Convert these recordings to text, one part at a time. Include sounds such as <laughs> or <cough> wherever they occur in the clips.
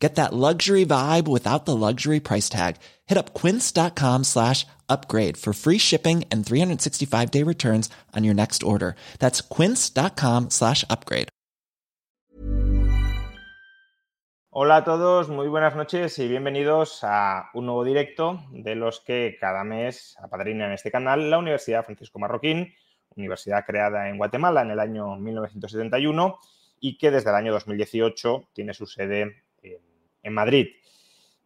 Get that luxury vibe without the luxury price tag. Hit up quince.com slash upgrade for free shipping and 365 day returns on your next order. That's quince.com slash upgrade. Hola a todos, muy buenas noches y bienvenidos a un nuevo directo de los que cada mes apadrina en este canal la Universidad Francisco Marroquín, universidad creada en Guatemala en el año 1971 y que desde el año 2018 tiene su sede en Madrid.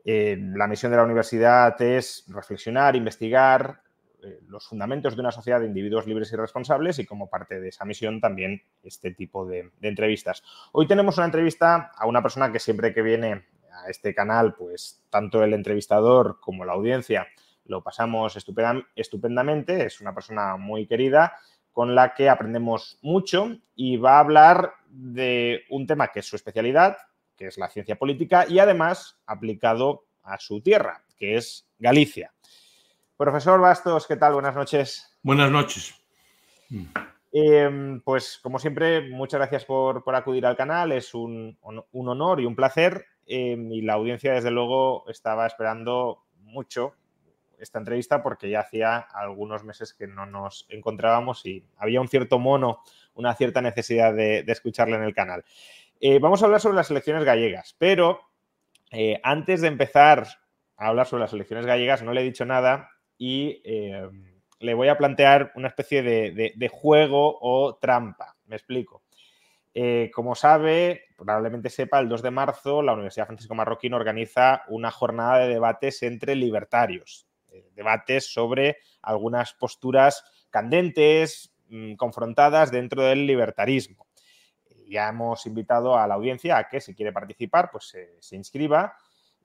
Eh, la misión de la universidad es reflexionar, investigar eh, los fundamentos de una sociedad de individuos libres y responsables y como parte de esa misión también este tipo de, entrevistas. Hoy tenemos una entrevista a una persona que siempre que viene a este canal, pues tanto el entrevistador como la audiencia lo pasamos estupendamente. Es una persona muy querida con la que aprendemos mucho y va a hablar de un tema que es su especialidad, que es la ciencia política, y además aplicado a su tierra, que es Galicia. Profesor Bastos, ¿qué tal? Buenas noches. Buenas noches. Em, pues como siempre, muchas gracias por, acudir al canal, es un, honor y un placer. Em, y la audiencia, desde luego, estaba esperando mucho esta entrevista porque ya hacía algunos meses que no nos encontrábamos y había un cierto mono, una cierta necesidad de, de escucharle en el canal. Eh, vamos a hablar sobre las elecciones gallegas, pero eh, antes de empezar a hablar sobre las elecciones gallegas, no le he dicho nada y eh, le voy a plantear una especie de, juego o trampa. Me explico. como sabe, probablemente sepa, el 2 de marzo la Universidad Francisco Marroquín organiza una jornada de debates entre libertarios, debates sobre algunas posturas candentes, mm, confrontadas dentro del libertarismo ya hemos invitado a la audiencia a que si quiere participar, pues se inscriba,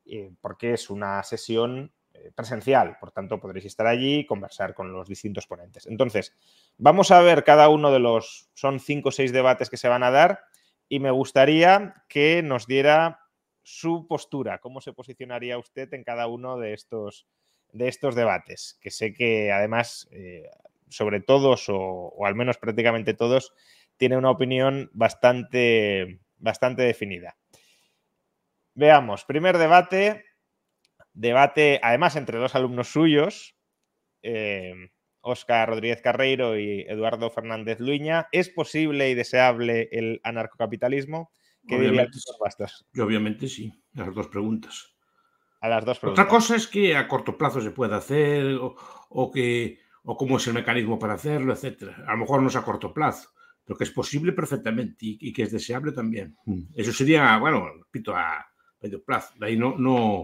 eh, porque es una sesión eh, presencial, por tanto podréis estar allí y conversar con los distintos ponentes. Entonces, vamos a ver cada uno de los, son cinco o seis debates que se van a dar y me gustaría que nos diera su postura, cómo se posicionaría usted en cada uno de estos, de estos debates, que sé que además eh, sobre todos o, al menos prácticamente todos tiene una opinión bastante, bastante definida. Veamos, primer debate, debate además entre dos alumnos suyos, Óscar eh, Rodríguez Carreiro y Eduardo Fernández Luña. ¿Es posible y deseable el anarcocapitalismo? ¿Qué obviamente, obviamente sí, a las dos preguntas. A las dos preguntas. Otra cosa es que a corto plazo se puede hacer o, que, o cómo es el mecanismo para hacerlo, etcétera. A lo mejor no es a corto plazo lo que es posible perfectamente y, que es deseable también. Mm. Eso sería, bueno, repito, a medio plazo. De ahí no, no,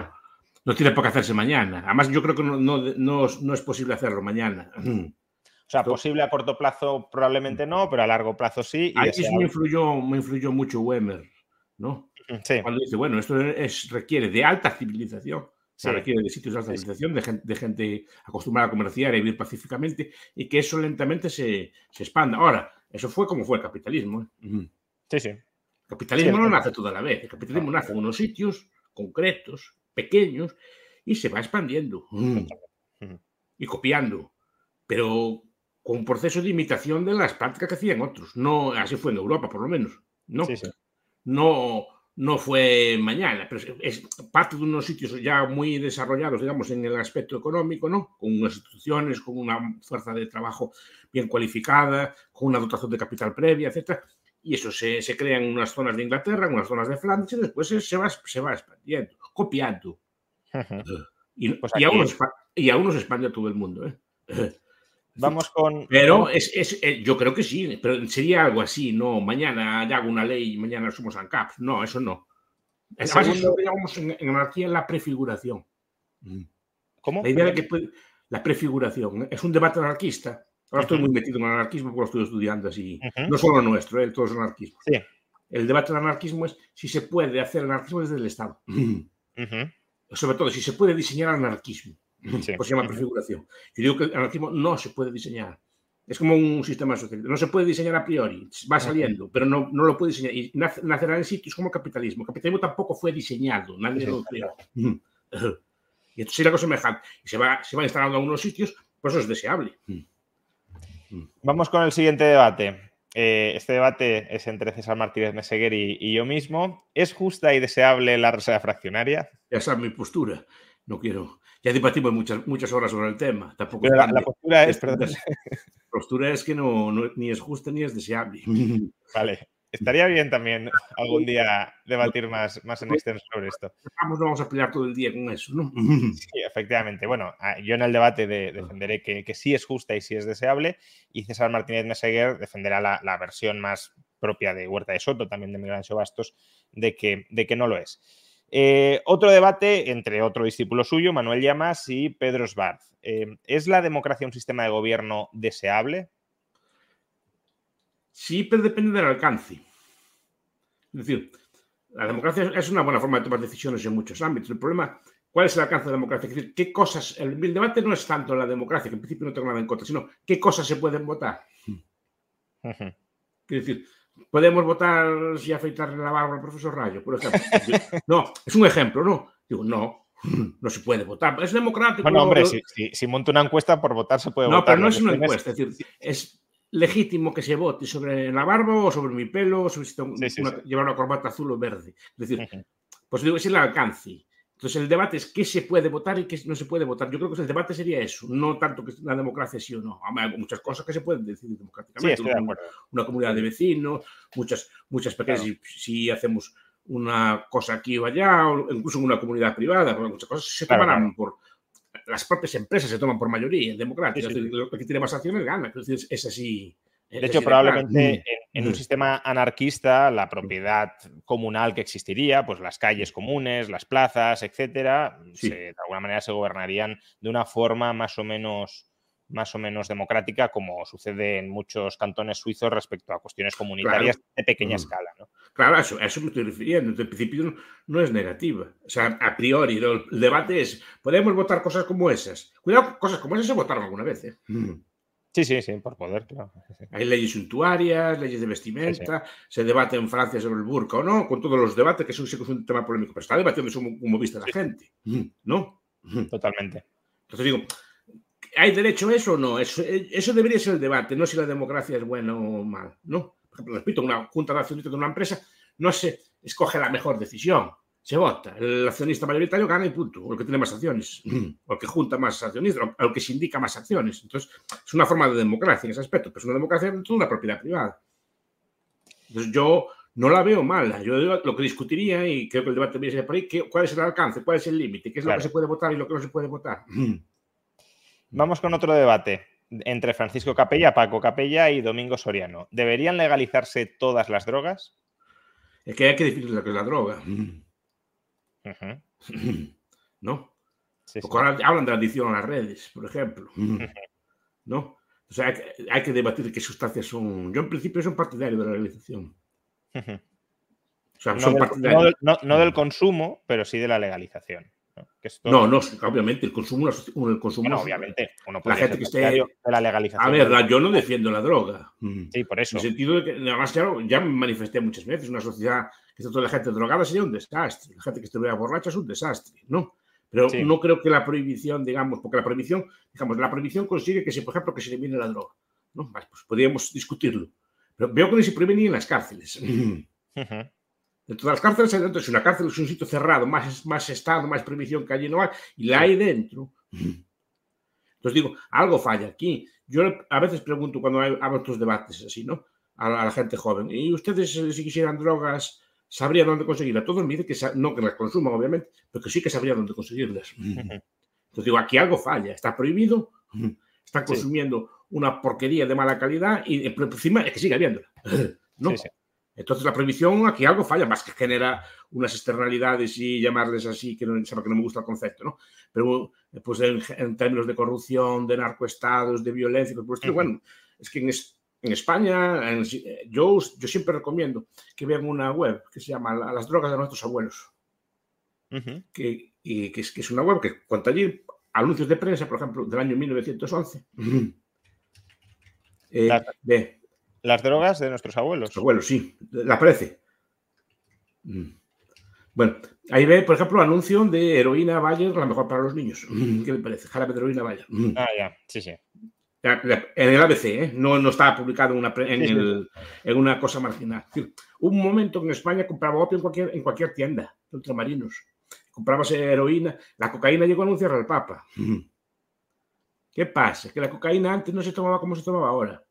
no tiene por qué hacerse mañana. Además, yo creo que no, no, no, es posible hacerlo mañana. O sea, posible a corto plazo probablemente no, pero a largo plazo sí. Y Ahí sí me influyó, me influyó mucho Wemer, ¿no? Sí. Cuando dice, bueno, esto es, requiere de alta civilización. Se requiere de sitios de alta civilización, de gente, de gente, acostumbrada a comerciar y vivir pacíficamente, y que eso lentamente se, se expanda. Ahora, eso fue como fue el capitalismo. ¿eh? Sí, sí. El capitalismo no nace toda la vez. El capitalismo nace en unos sitios concretos, pequeños, y se va expandiendo y copiando. Pero con un proceso de imitación de las prácticas que hacían otros. No, así fue en Europa, por lo menos. No, no, no fue mañana, pero es parte de unos sitios ya muy desarrollados, digamos, en el aspecto económico, ¿no? Con unas instituciones, con una fuerza de trabajo bien cualificada, con una dotación de capital previa, etcétera. Y eso se, se crea en unas zonas de Inglaterra, en unas zonas de Flandes, y después se, va, se va expandiendo, copiando. y, pues y, aún, y aún se expande a todo el mundo, ¿eh? Vamos con. Pero es, es, eh, yo creo que sí, pero sería algo así, no mañana ya hago una ley y mañana somos ANCAP. No, eso no. Además, eso lo en, en anarquía la prefiguración. Mm. ¿Cómo? La idea de que la prefiguración es un debate anarquista. Ahora estoy muy metido en el anarquismo porque lo estoy estudiando así. No solo nuestro, ¿eh? todo es anarquismo. Sí. El debate del anarquismo es si se puede hacer anarquismo desde el Estado. Sobre todo, si se puede diseñar anarquismo. Pues se llama prefiguración. Yo digo que el anarquismo no se puede diseñar. Es como un sistema social. No se puede diseñar a priori, va saliendo, pero no, no lo puede diseñar. Y nacerá en sitios como capitalismo. El capitalismo tampoco fue diseñado, nadie lo creó. Y esto sería algo semejante. Y se va, se va instalando en algunos sitios, pues eso es deseable. Vamos con el siguiente debate. Eh, este debate es entre César Martínez Meseguer y, yo mismo. ¿Es justa y deseable la reserva fraccionaria? Esa es mi postura. No quiero. Ya debatimos muchas, muchas horas sobre el tema. Tampoco la, postura es, La postura es que no, ni es justa ni es deseable. <laughs> Vale. Estaría bien también algún día debatir más, más en extenso sobre esto. Vamos, vamos a pelear todo el día con eso, ¿no? Sí, efectivamente. Bueno, ah, yo en el debate defenderé que, que, sí es justa y sí es deseable, y César Martínez Meseguer defenderá la, versión más propia de Huerta de Soto, también de Miguel Ancho Bastos, de que, de que no lo es. Eh, otro debate entre otro discípulo suyo, Manuel Llamas y Pedro Sbarz. Eh, ¿Es la democracia un sistema de gobierno deseable? Sí, pero depende del alcance. Es decir, la democracia es una buena forma de tomar decisiones en muchos ámbitos. El problema, ¿cuál es el alcance de la democracia? Es decir, ¿qué cosas? El, debate no es tanto la democracia, que en principio no tengo nada en contra, sino qué cosas se pueden votar. Es decir, podemos votar si afeitarle la barba al profesor Rayo, por ejemplo. <laughs> No, es un ejemplo, ¿no? Digo, no, <laughs> no se puede votar. Es democrático. Bueno, hombre, si, si, monto una encuesta por votar se puede votar. No, pero no es una encuesta. Es decir, es legítimo que se vote sobre la barba o sobre mi pelo, o sobre si tengo llevar una corbata azul o verde. Es decir, pues digo, es el alcance. Entonces, el debate es qué se puede votar y qué no se puede votar. Yo creo que el debate sería eso, no tanto que la democracia sí o no. Hay muchas cosas que se pueden decidir democráticamente. una, comunidad de vecinos, muchas, muchas pequeñas, si, hacemos una cosa aquí o allá, o incluso en una comunidad privada, muchas cosas se tomarán por, las propias empresas se toman por mayoría democrática. Sí, Lo que tiene más acciones gana. Es, así. De hecho, probablemente en, un mm. sistema anarquista, la propiedad comunal que existiría, pues las calles comunes, las plazas, etcétera, de alguna manera se gobernarían de una forma más o menos más o menos democrática, como sucede en muchos cantones suizos respecto a cuestiones comunitarias de pequeña mm. escala. ¿no? Claro, a eso, eso, me estoy refiriendo. En principio no, es negativa. O sea, a priori, el debate es, podemos votar cosas como esas. Cuidado, cosas como esas se votaron alguna vez. ¿eh? Mm. Sí, sí, sí, por poder, claro. Hay leyes suntuarias, leyes de vestimenta, se debate en Francia sobre el burka o no, con todos los debates, que eso sí que es un tema polémico, pero está debatiendo eso como vista la gente. ¿no? Totalmente. Entonces digo, ¿Hay derecho a eso o no? Eso, eso, debería ser el debate, no si la democracia es buena o mal. ¿no? Por ejemplo, repito, una junta de accionistas de una empresa no se escoge la mejor decisión, se vota. El accionista mayoritario gana y punto, o el que tiene más acciones, o el que junta más accionistas, o el que se indica más acciones. Entonces, es una forma de democracia en ese aspecto, pero es una democracia dentro de una propiedad privada. Entonces, yo no la veo mala. Yo lo que discutiría, y creo que el debate debería ser por ahí, ¿cuál es el alcance? ¿Cuál es el límite? ¿Qué es lo que se puede votar y lo que no se puede votar? Vamos con otro debate entre Francisco Capella, Paco Capella y Domingo Soriano. ¿Deberían legalizarse todas las drogas? Es que hay que definir lo que es la droga. <laughs> ¿No? ahora hablan de la adicción a las redes, por ejemplo. <laughs> ¿No? O sea, hay que, debatir qué sustancias son. Yo, en principio, soy partidario de la legalización. O sea, no del consumo, pero sí de la legalización. ¿no? no, obviamente, el consumo, el consumo obviamente, la gente que esté de la legalización. A ver, yo no defiendo la droga. Sí, por eso. En el sentido de que, además, claro, ya me manifesté muchas veces, una sociedad que está toda la gente drogada sería un desastre. La gente que estuviera borracha es un desastre, ¿no? Pero no creo que la prohibición, digamos, porque la prohibición, digamos, la prohibición consigue que, se, por ejemplo, que se elimine la droga. ¿no? Pues podríamos discutirlo. Pero veo que no se prohíbe ni en las cárceles. Dentro de las cárceles hay dentro, si una cárcel es un sitio cerrado, más, más estado, más prohibición que allí no hay, y la hay dentro. Entonces digo, algo falla aquí. Yo a veces pregunto cuando hay, otros debates así, ¿no? A la, gente joven, ¿y ustedes si quisieran drogas, sabrían dónde conseguirlas? Todos me dicen que no que las consuman, obviamente, pero que sí que sabrían dónde conseguirlas. Entonces digo, aquí algo falla, está prohibido, están consumiendo una porquería de mala calidad y encima es que sigue habiéndola. <laughs> ¿no? Entonces la prohibición aquí algo falla, más que genera unas externalidades y llamarles así, que no, que no me gusta el concepto, ¿no? Pero pues en, términos de corrupción, de narcoestados, de violencia, pues, bueno, es que en, España, yo, yo siempre recomiendo que vean una web que se llama Las drogas de nuestros abuelos, que, y que, es, que es una web que cuenta allí anuncios de prensa, por ejemplo, del año 1911. <laughs> Eh, las, bé, las drogas de nuestros abuelos. Los abuelos, sí. La parece. Mm. Bueno, ahí ve, por ejemplo, anuncio de heroína Bayer, la mejor para los niños. <laughs> ¿Qué le parece? Jarabe de heroína Bayer. Ah, ya, sí, sí. En el ABC, ¿eh? no, no estaba publicado en una, pre- en, Sí, sí. el- en una cosa marginal. Es decir, hubo un momento en España compraba opio en cualquier, en cualquier tienda de ultramarinos. Comprabas heroína. La cocaína llegó a anunciar al Papa. ¿Qué pasa? Que la cocaína antes no se tomaba como se tomaba ahora.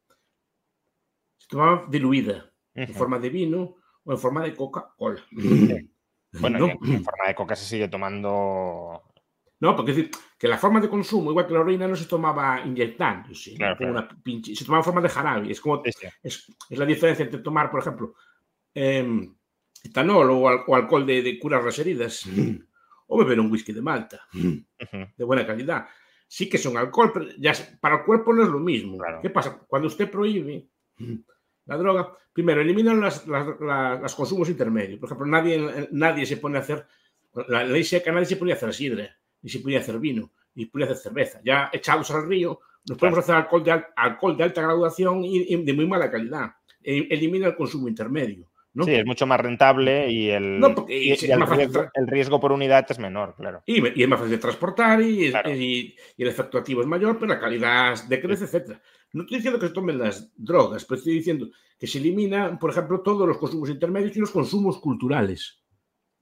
Se tomaba diluida, en forma de vino o en forma de Coca-Cola. Bueno, no, en forma de coca se sigue tomando. No, porque es decir, que la forma de consumo, igual que la heroína, no se tomaba Claro, claro. una pinche- se tomaba en forma de jarabe. Es como Sí, sí. es, es la diferencia entre tomar, por ejemplo, em, etanol o, al- o alcohol de, de curar las heridas <clears throat> o beber un whisky de Malta <clears throat> de buena calidad. Sí que son alcohol, pero ya para el cuerpo no es lo mismo. Claro. ¿Qué pasa? Cuando usted prohíbe <clears throat> la droga, primero eliminan las, las, las- los consumos intermedios. Por ejemplo, nadie, nadie se pone a hacer, la ley seca, nadie se ponía a hacer sidra, ni se podía hacer vino, ni podía hacer cerveza. Ya echados al río, nos podemos hacer alcohol de, al- alcohol de alta graduación y, y de muy mala calidad. E- elimina el consumo intermedio. ¿no? Sí, es mucho más rentable y el, No, porque- y- y y es el, riesgo, tra- el riesgo por unidad es menor, claro. Y, es más fácil de transportar y, Claro. el efecto activo es mayor, pero la calidad decrece, etc. No estoy diciendo que se tomen las drogas, pero estoy diciendo que se eliminan, por ejemplo, todos los consumos intermedios y los consumos culturales.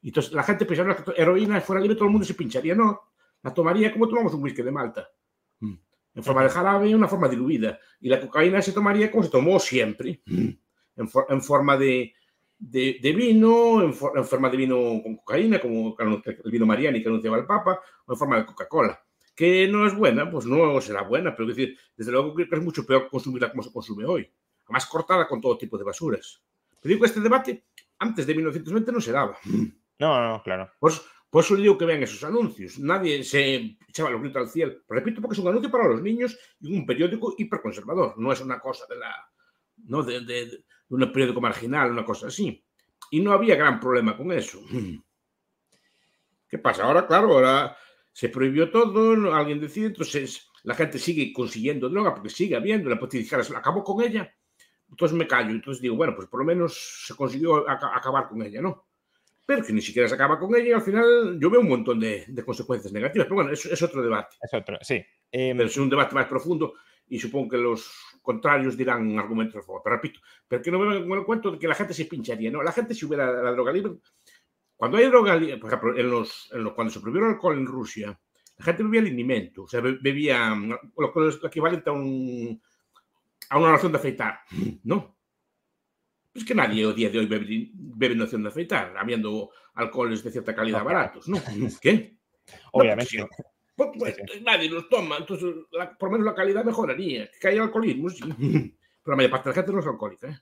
Y entonces la gente pensaba que heroína fuera libre, todo el mundo se pincharía. No, la tomaría como tomamos un whisky de Malta. En forma de jarabe y una forma diluida. Y la cocaína se tomaría como se tomó siempre. En, for- en forma de, de, de vino, en, for- en forma de vino con cocaína, como el vino Mariani que anunciaba el Papa, o en forma de Coca-Cola. Que no es buena, pues no será buena, pero es decir, desde luego creo que es mucho peor consumirla como se consume hoy. Además, cortada con todo tipo de basuras. Te digo que este debate, antes de 1920, no se daba. No, no, claro. Por, eso- por eso le digo que vean esos anuncios. Nadie se echaba los gritos al cielo. Repito, porque es un anuncio para los niños y un periódico hiperconservador. No es una cosa de la. ¿no? de, de- de un periódico marginal, una cosa así. Y no había gran problema con eso. <laughs> ¿Qué pasa? Ahora, claro, ahora se prohibió todo, alguien decide, entonces la gente sigue consiguiendo droga porque sigue habiendo, la policía dijera, acabó con ella, entonces me callo. Entonces digo, bueno, pues por lo menos se consiguió aca- acabar con ella, ¿no? Pero que ni siquiera se acaba con ella y al final yo veo un montón de, de consecuencias negativas. Pero bueno, eso es otro debate. Es otro, sí. Em, Pero es un debate más profundo y supongo que los contrarios dirán argumentos a favor. Pero repito, pero que no me cuento de que la gente se pincharía. No, la gente si hubiera la droga libre. Cuando hay droga libre, por ejemplo, en los, en los- cuando se prohibió el alcohol en Rusia, la gente bebía linimento, o sea, be- bebía lo que es equivalente a, un, a una noción de afeitar, ¿no? Es que nadie hoy día de hoy bebe, bebe noción de afeitar, habiendo alcoholes de cierta calidad baratos, ¿no? ¿Qué? obviamente. <laughs> No, pues, pues, pues, Sí, nadie los toma, entonces la- por lo menos la calidad mejoraría. Que hay alcoholismo, sí. <laughs> Pero la mayor parte de la gente no es alcohólica. ¿eh?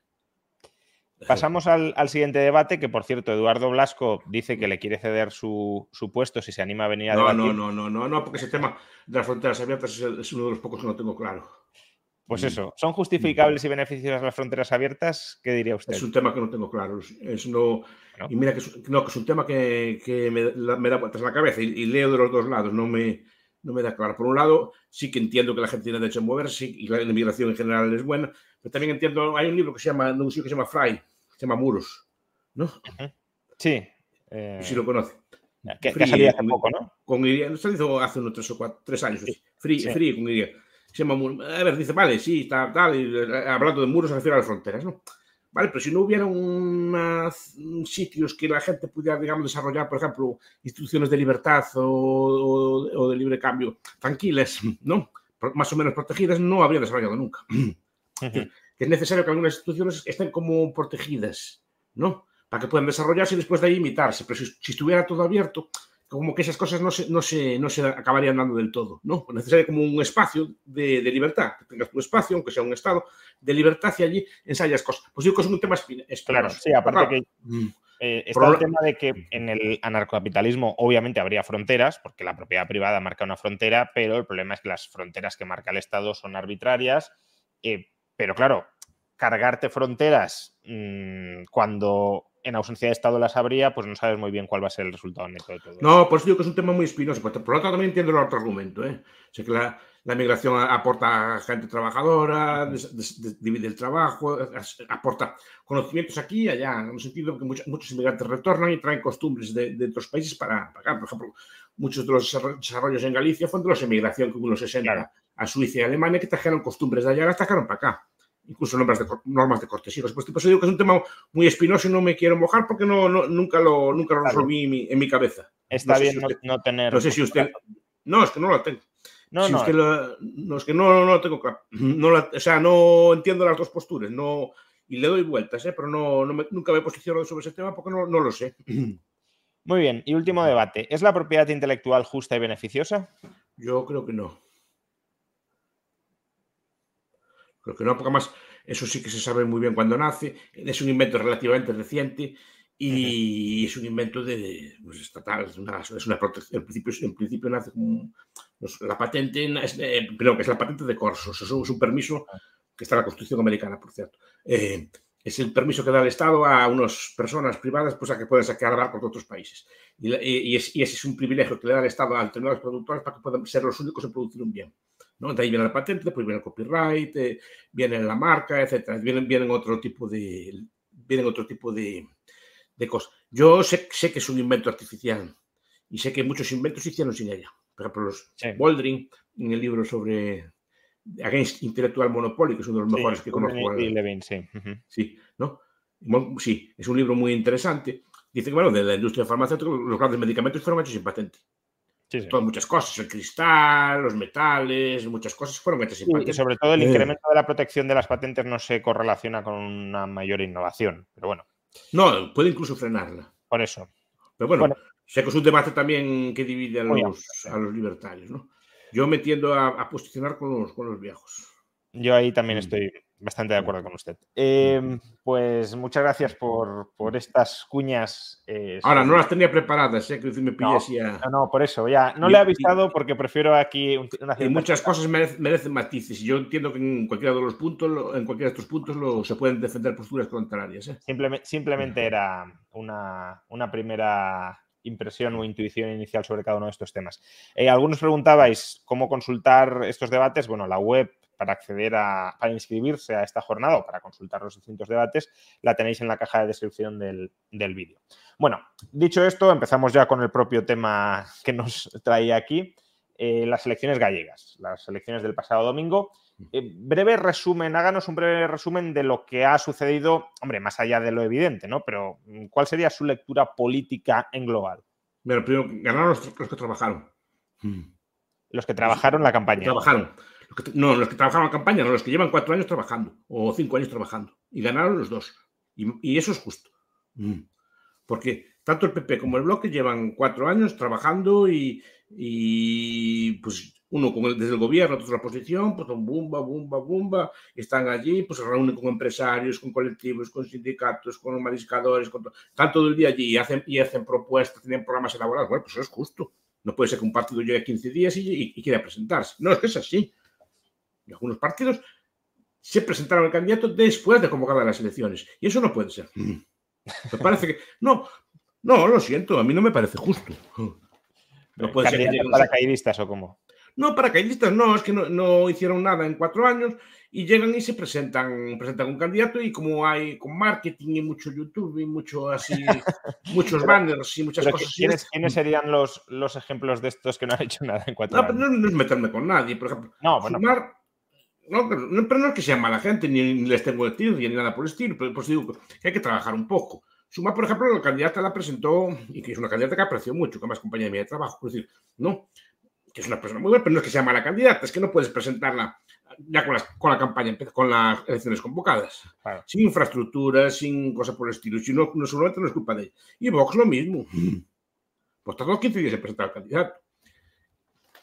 <laughs> Pasamos al, al siguiente debate, que por cierto, Eduardo Blasco dice que le quiere ceder su, su puesto si se anima a venir a No, debatir. no, no, no, no, no, porque ese tema de las fronteras abiertas es, es uno de los pocos que no tengo claro. Pues Mm. eso, ¿son justificables y beneficiosas las fronteras abiertas? ¿Qué diría usted? Es un tema que no tengo claro. Es, no, ¿No? Y mira que es, no, que es un tema que, que me, la- me da vueltas la cabeza y, y leo de los dos lados, no me, no me da claro. Por un lado, sí que entiendo que la gente tiene derecho a moverse y la inmigración en general es buena, pero también entiendo, hay un libro que se llama, un sitio que se llama Fry, se llama Muros, ¿no? Sí. eh, Si lo conoce. que, que ha Free, salido hace con- poco, ¿no? Con hizo hace unos tres o cuatro, tres años, Sí. Free, Sí. Free con Y. Se llama. A ver, dice, vale, sí, está tal, y, eh, hablando de muros se refiere a las fronteras, ¿no? Vale, pero si no hubiera unas mm, sitios que la gente pudiera, digamos, desarrollar, por ejemplo, instituciones de libertad o, o- o de libre cambio tranquilas, ¿no? Más o menos protegidas, no habría desarrollado nunca. <clears throat> Que es necesario que algunas instituciones estén como protegidas, ¿no? Para que puedan desarrollarse y después de ahí imitarse. Pero si, si estuviera todo abierto, como que esas cosas no se, no se, no se acabarían dando del todo, ¿no? Es necesario como un espacio de, de libertad, que tengas tu espacio, aunque sea un estado, de libertad y allí ensayas cosas. Pues digo que es un tema espino- Claro, espinoso. sí, aparte Claro. que Mm. eh, está Por el un- tema de que en el anarcocapitalismo obviamente habría fronteras, porque la propiedad privada marca una frontera, pero el problema es que las fronteras que marca el Estado son arbitrarias. eh, pero claro, cargarte fronteras mm, cuando en ausencia de Estado las habría, pues no sabes muy bien cuál va a ser el resultado neto de todo. No, por eso digo que es un tema muy espinoso. Por por lo tanto, también entiendo el otro argumento. ¿eh? O sea, que la, la migración aporta gente trabajadora, divide el trabajo, aporta conocimientos aquí y allá, en el sentido que muchos, muchos inmigrantes retornan y traen costumbres de, otros países para pagar. Por ejemplo, muchos de los desarrollos en Galicia fueron de los emigración que hubo en los 60 a Suiza y Alemania que trajeron costumbres de allá y las trajeron para acá. Incluso normas de, normas de cortesía. Pues, por eso digo que es un tema muy espinoso y no me quiero mojar porque no, nunca, lo, nunca lo resolví en mi, cabeza. Está bien no, tener. No sé si usted. No, es que no lo tengo. No, no. Es que, no, no, tengo claro. No o sea, no entiendo las dos posturas. No, y le doy vueltas, ¿eh? pero no, nunca me posicionado sobre ese tema porque no, no lo sé. Muy bien. Y último debate. ¿Es la propiedad intelectual justa y beneficiosa? Yo creo que no. Creo que no, porque más eso sí que se sabe muy bien cuando nace. Es un invento relativamente reciente y es un invento de, pues, estatal, es una, es una protección. En principio, en principio nace como pues, la patente, es, eh, que es la patente de Corsos, eso es un permiso que está en la Constitución americana, por cierto. Eh, es el permiso que da el Estado a unas personas privadas pues, a que puedan sacar barcos de otros países. Y, y, ese es un privilegio que le da el Estado a determinados productores para que puedan ser los únicos en producir un bien. ¿No? De ahí viene la patente, después viene el copyright, eh, viene la marca, etcétera. Vienen, vienen otro tipo de, vienen otro tipo de, de cosas. Yo sé, sé, que es un invento artificial y sé que muchos inventos se hicieron sin ella. Por ejemplo, los Boldrin, en el libro sobre Against Intelectual Monopoly, que es uno de los mejores que conozco. Y Levin, sí. Sí, ¿no? Sí, es un libro muy interesante. Dice que, bueno, de la industria farmacéutica, los grandes medicamentos fueron hechos sin patente. Sí, Todas muchas cosas, el cristal, los metales, muchas cosas fueron sin patente. Y sobre todo el eh. incremento de la protección de las patentes no se correlaciona con una mayor innovación, pero bueno. No, puede incluso frenarla. Por eso. Pero bueno, sé que es un debate también que divide a los, a los libertarios, ¿no? Yo me tiendo a, posicionar con los, con los viejos. Yo ahí también mm. estoy bastante de acuerdo con usted. Em, pues muchas gracias por, estas cuñas. Eh, Ahora, no las tenía preparadas, ¿eh? que me no, no, por eso, ya. No le he avisado porque prefiero aquí una Y muchas cosas merecen, matices. Y yo entiendo que en cualquiera de los puntos, en cualquiera de estos puntos, lo, se pueden defender posturas contrarias. ¿eh? Simplemente, simplemente era una, una primera impresión o intuición inicial sobre cada uno de estos temas. Eh, algunos preguntabais cómo consultar estos debates. Bueno, la web para acceder a, para inscribirse a esta jornada o para consultar los distintos debates, la tenéis en la caja de descripción del, vídeo. Bueno, dicho esto, empezamos ya con el propio tema que nos traía aquí, eh, las elecciones gallegas, las elecciones del pasado domingo. Eh, breve resumen, háganos un breve resumen de lo que ha sucedido, hombre, más allá de lo evidente, ¿no? Pero, ¿cuál sería su lectura política en global? Bueno, primero, ganaron los, que trabajaron. Los que trabajaron la campaña. Trabajaron no, los que trabajaron en campaña, no, los que llevan cuatro años trabajando o cinco años trabajando. Y ganaron los dos. Y, eso es justo. Mm. Porque tanto el PP como el Bloque llevan cuatro años trabajando y, pues uno con desde el gobierno, otro la oposición, pues bumba, bumba, bumba, están allí, pues se reúnen con empresarios, con colectivos, con sindicatos, con mariscadores, con están todo el día allí y hacen, y hacen propuestas, tienen programas elaborados. Bueno, pues eso es justo. No puede ser que un partido llegue 15 días y, y quiera presentarse. No, es que es así algunos partidos se presentaron el candidato después de convocadas las elecciones. Y eso no puede ser. Mm. Me parece que. No, no, lo siento, a mí no me parece justo. No puede ser. ¿Paracaidistas o cómo? No, paracaidistas no, es que no, hicieron nada en cuatro años y llegan y se presentan, presentan un candidato y como hay con marketing y mucho YouTube y mucho así, <laughs> muchos banners y muchas cosas ¿quiénes, ¿quiénes, serían los, los ejemplos de estos que no han hecho nada en cuatro años? No, no, es meterme con nadie, por ejemplo. No, bueno, no, pero, no es que sea mala gente, ni, les tengo el ni nada por el estilo, pero pues digo que hay que trabajar un poco. Suma, por ejemplo, la candidata la presentó, y que es una candidata que aprecio mucho, que más compañía mía de trabajo, es decir, no, que es una persona muy buena, pero no es que sea mala candidata, es que no puedes presentarla ya con, con la campaña, con las elecciones convocadas, sin infraestructura, sin cosas por el estilo, si no, no solamente no es culpa de ella. Y Vox lo mismo. Pues tardó 15 días en presentar al candidato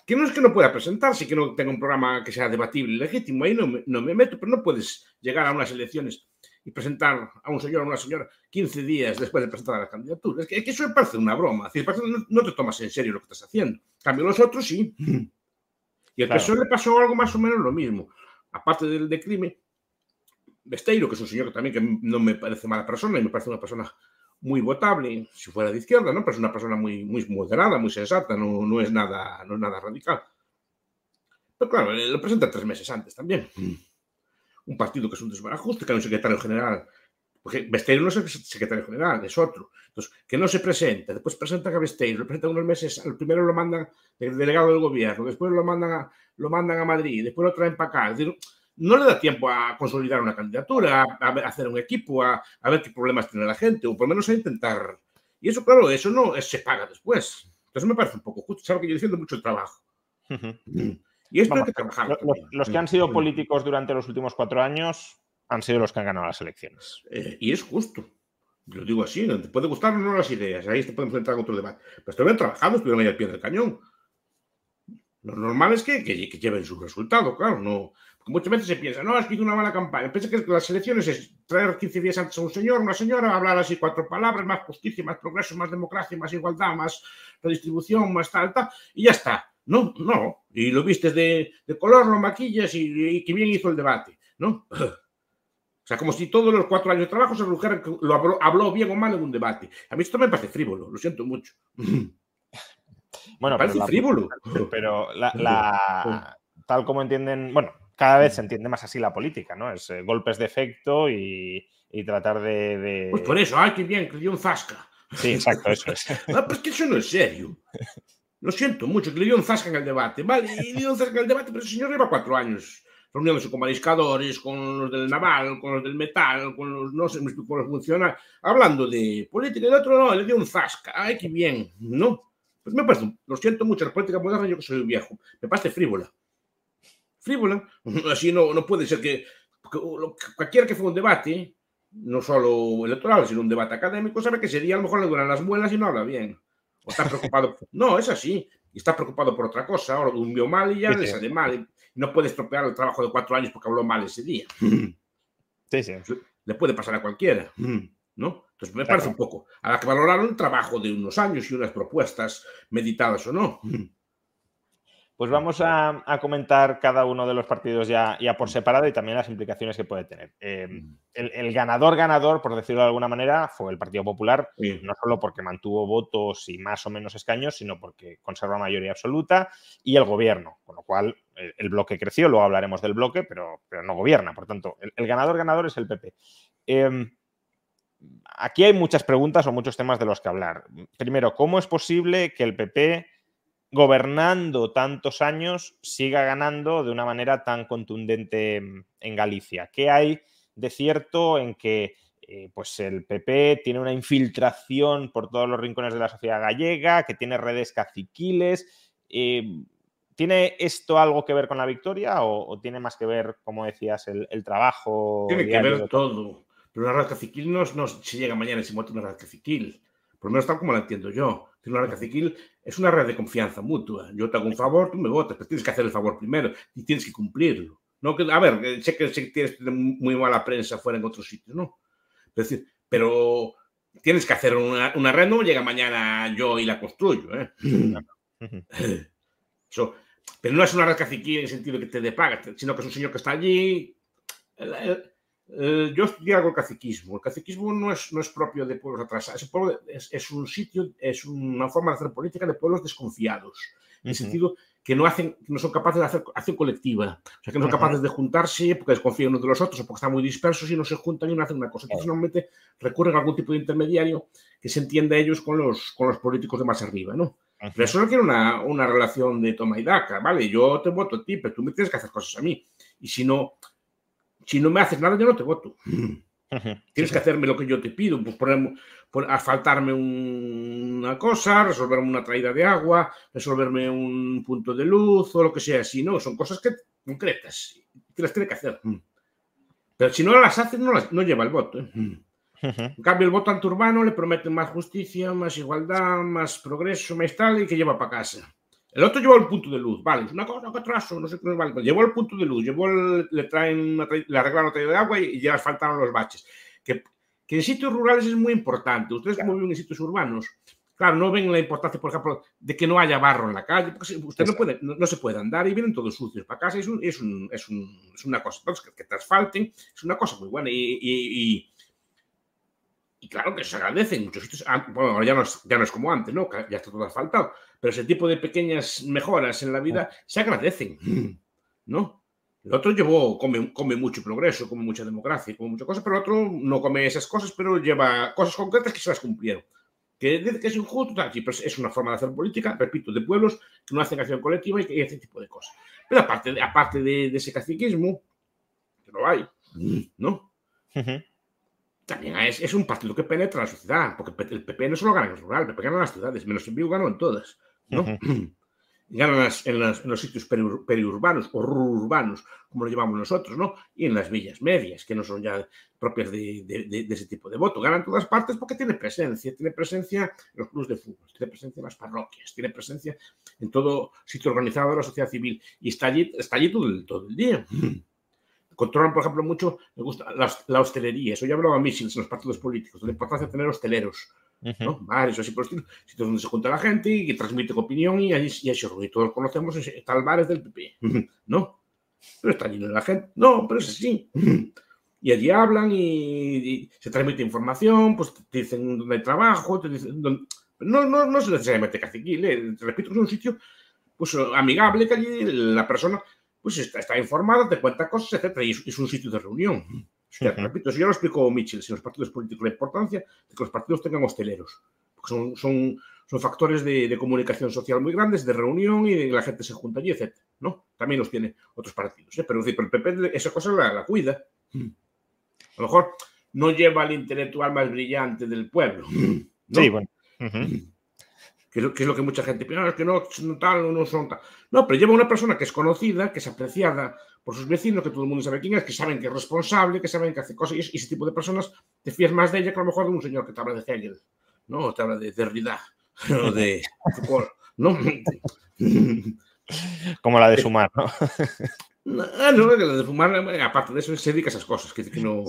que no es que no pueda presentarse, que no tenga un programa que sea debatible y legítimo, ahí no me, meto, pero no puedes llegar a unas elecciones y presentar a un señor o una señora 15 días después de presentar la candidatura. Es que, eso me parece una broma. Es decir, no, te tomas en serio lo que estás haciendo. En cambio, los otros sí. <laughs> Y al claro. le pasó algo más o menos lo mismo. Aparte del declive, Besteiro, que es un señor que también que no me parece mala persona y me parece una persona muy votable, si fuera de izquierda, ¿no? Pero es una persona muy, muy moderada, muy sensata, no, no, es, nada, no es nada radical. Pero claro, lo presenta tres meses antes también. Un partido que es un desbarajuste, que hay un secretario general porque Besteiro no es el secretario general, es otro. Entonces, que no se presenta, después presentan a Besteiro, lo presentan unos meses, al primero lo mandan el delegado del gobierno, después lo mandan a, lo mandan a Madrid, después lo traen para acá. Es decir, no le da tiempo a consolidar una candidatura, a, hacer un equipo, a, ver qué problemas tiene la gente, o por lo menos a intentar. Y eso, claro, eso no se paga después. Entonces me parece un poco justo. Sabes que yo defiendo mucho el trabajo. <clears throat> Y esto hay que trabajar. los, que han sido políticos durante los últimos cuatro años han sido los que han ganado las elecciones. Eh, y es justo. Lo digo así, no te puede gustar o no las ideas, ahí te podemos entrar en otro debate. Pero estuvieron trabajando, estuvieron ahí al pie del cañón. Lo normal es que, que, lleven su resultado, claro. No, muchas veces se piensa, no, es que hizo una mala campaña. Piensa que las elecciones es traer 15 días antes a un señor, una señora, hablar así cuatro palabras, más justicia, más progreso, más democracia, más igualdad, más redistribución, más tal, tal, y ya está. No, no. Y lo vistes de, de color, lo maquillas y, y que bien hizo el debate, ¿no? <clears throat> O sea, como si todos los cuatro años de trabajo se redujeran, lo habló, bien o mal en un debate. A mí esto me parece frívolo, lo siento mucho. Bueno, parece frívolo. Pero la, <laughs> tal como entienden, bueno, cada vez se entiende más así la política, ¿no? Es eh, golpes de efecto y, tratar de, Pues por eso, ay, qué bien, que dio un zasca. Sí, exacto, eso es. <laughs> ah, pues que eso no es serio. Lo siento mucho, que le dio un zasca en el debate. Vale, y le dio un zasca en el debate, pero el señor lleva cuatro años reuniéndose con mariscadores, con los del naval, con los del metal, con los, no sé, con los funcionarios, hablando de política, y el otro no, le dio un zasca, ay, qué bien, ¿no? Pues me parece, lo siento mucho, la política moderna, yo que soy viejo, me parece frívola. Frívola, <laughs> así no, no puede ser que, cualquiera que fue un debate, no solo electoral, sino un debate académico, sabe que ese día a lo mejor le duran las muelas y no habla bien. O está preocupado. <laughs> no, es así. Está preocupado por otra cosa. Ahora durmió mal y ya le sale mal no puede estropear el trabajo de cuatro años porque habló mal ese día. <laughs> Sí, sí. Le puede pasar a cualquiera, ¿no? Entonces me parece un poco. A que valorar un trabajo de unos años y unas propuestas meditadas o no. Pues vamos a, comentar cada uno de los partidos ya, ya, por separado y también las implicaciones que puede tener. Eh, el, ganador ganador, por decirlo de alguna manera, fue el Partido Popular, no solo porque mantuvo votos y más o menos escaños, sino porque conserva mayoría absoluta y el gobierno, con lo cual el, bloque creció, luego hablaremos del bloque, pero, pero no gobierna. Por tanto, el, ganador ganador es el PP. Em, aquí hay muchas preguntas o muchos temas de los que hablar. Primero, ¿cómo es posible que el PP gobernando tantos años, siga ganando de una manera tan contundente en Galicia. ¿Qué hay de cierto en que eh, pues el PP tiene una infiltración por todos los rincones de la sociedad gallega, que tiene redes caciquiles? Eh, ¿Tiene esto algo que ver con la victoria o, tiene más que ver, como decías, el, trabajo? Tiene que ver todo. Pero una red caciquil no, no se llega mañana y se muestra una red caciquil. Por lo menos tal como la entiendo yo. Una red caciquil es una red de confianza mutua. Yo te hago un favor, tú me votas, pero tienes que hacer el favor primero y tienes que cumplirlo. No que, a ver, sé que, tienes muy mala prensa fuera en otros sitios, ¿no? Pero, pero tienes que hacer una, una, red, no llega mañana yo y la construyo, ¿eh? <clears throat> pero no es una red caciquil en el sentido que te de paga, sino que es un señor que está allí. Eh, yo estudié algo el caciquismo. El caciquismo no es, no es propio de pueblos atrasados. Es, es, un sitio, es una forma de hacer política de pueblos desconfiados. En el sentido que no, hacen, no son capaces de hacer acción colectiva. O sea, que no son capaces de juntarse porque desconfían unos de los otros o porque están muy dispersos y no se juntan y no hacen una cosa. Entonces, normalmente recurren a algún tipo de intermediario que se entienda ellos con los, con los políticos de más arriba, ¿no? Pero eso no quiere una, una relación de toma y daca, ¿vale? Yo te voto a ti, pero tú me tienes que hacer cosas a mí. Y si no, si no me haces nada, yo no te voto. Tienes que hacerme lo que yo te pido, pues por, asfaltarme una cosa, resolverme una traída de agua, resolverme un punto de luz o lo que sea así, ¿no? Son cosas que, concretas, que las tiene que hacer. Pero si no las hace, no, no lleva el voto. ¿eh? En cambio, el voto anturbano le promete más justicia, más igualdad, más progreso, más tal, y que lleva para casa. El otro llevó el punto de luz, vale, es una cosa que atraso, no sé qué vale. Llevó el punto de luz, llevó le traen le arreglan la de agua y, ya faltaron los baches. Que, que, en sitios rurales es muy importante. Ustedes como viven en sitios urbanos, claro, no ven la importancia, por ejemplo, de que no haya barro en la calle, porque usted no, puede, no, se puede andar y vienen todos sucios para casa, es, un, es, un, es, un, es una cosa. Entonces, que, te asfalten es una cosa muy buena y, y, y claro que se agradece en muchos sitios. Ah, bueno, ya no, es, ya no es como antes, ¿no? Ya está todo asfaltado pero ese tipo de pequeñas mejoras en la vida se agradecen. <laughs> ¿no? El otro llevó, come, come mucho progreso, come mucha democracia, come muchas cosas, pero el otro no come esas cosas, pero lleva cosas concretas que se las cumplieron. Que dice que es injusto, tal, pero es una forma de hacer política, repito, de pueblos que no hacen acción colectiva y, que, ese tipo de cosas. Pero aparte de, aparte de, de ese caciquismo, que no hay, ¿no? También es, es, un partido que penetra la sociedad, porque el PP no solo gana en el rural, el PP gana en las ciudades, menos en Vigo ganó en todas, ¿no? <clears throat> ganan las, en, las, en, los sitios periurbanos o rurbanos, como lo llamamos nosotros, ¿no? Y en las villas medias, que no son ya propias de, de, de, ese tipo de voto. Ganan todas partes porque tiene presencia. Tiene presencia en los clubes de fútbol, tiene presencia en las parroquias, tiene presencia en todo sitio organizado de la sociedad civil y está allí, está allí todo, el, todo el día. <clears throat> Controlan, por ejemplo, mucho, me gusta la, la hostelería. Eso ya hablaba Michels en los partidos políticos, de la importancia de tener hosteleros Uh -huh. ¿no? Bares así por estilo, sitios donde se junta la gente y que transmite opinión y allí y eso, y todos conocemos tal bares del PP, <laughs> ¿no? Pero está lleno de la gente, no, pero es así. Y allí hablan y, y se transmite información, pues te dicen dónde hay trabajo, te dicen dónde... No, no, no es necesariamente caciquil, ¿eh? repito que es un sitio pues amigable que allí la persona pues está, está informada, te cuenta cosas, etcétera, y es, es un sitio de reunión. Ya, repito, eso ya lo explicó Mitchell, en los partidos políticos, la importancia de que los partidos tengan hosteleros, porque son, son, son factores de, de, comunicación social muy grandes, de reunión y de la gente se junta allí, etc. ¿no? También los tiene otros partidos, ¿eh? pero, pero el PP esa cosa la, la, cuida. A lo mejor no lleva al intelectual más brillante del pueblo. ¿no? Sí, bueno. Uh -huh que, es, que es lo que mucha gente piensa, no, es que no, tal, no son tal. No, pero lleva una persona que es conocida, que es apreciada por sus vecinos, que todo el mundo sabe quién es, que saben que es responsable, que saben que hace cosas, y, ese tipo de personas te fías más de ella que a lo mejor de un señor que te habla de Hegel, ¿no? O te habla de Derrida, <laughs> o de Foucault, ¿no? <laughs> Como la de Sumar, ¿no? No, <laughs> no, la de Fumar, aparte de eso, se dedica a esas cosas, que, que no...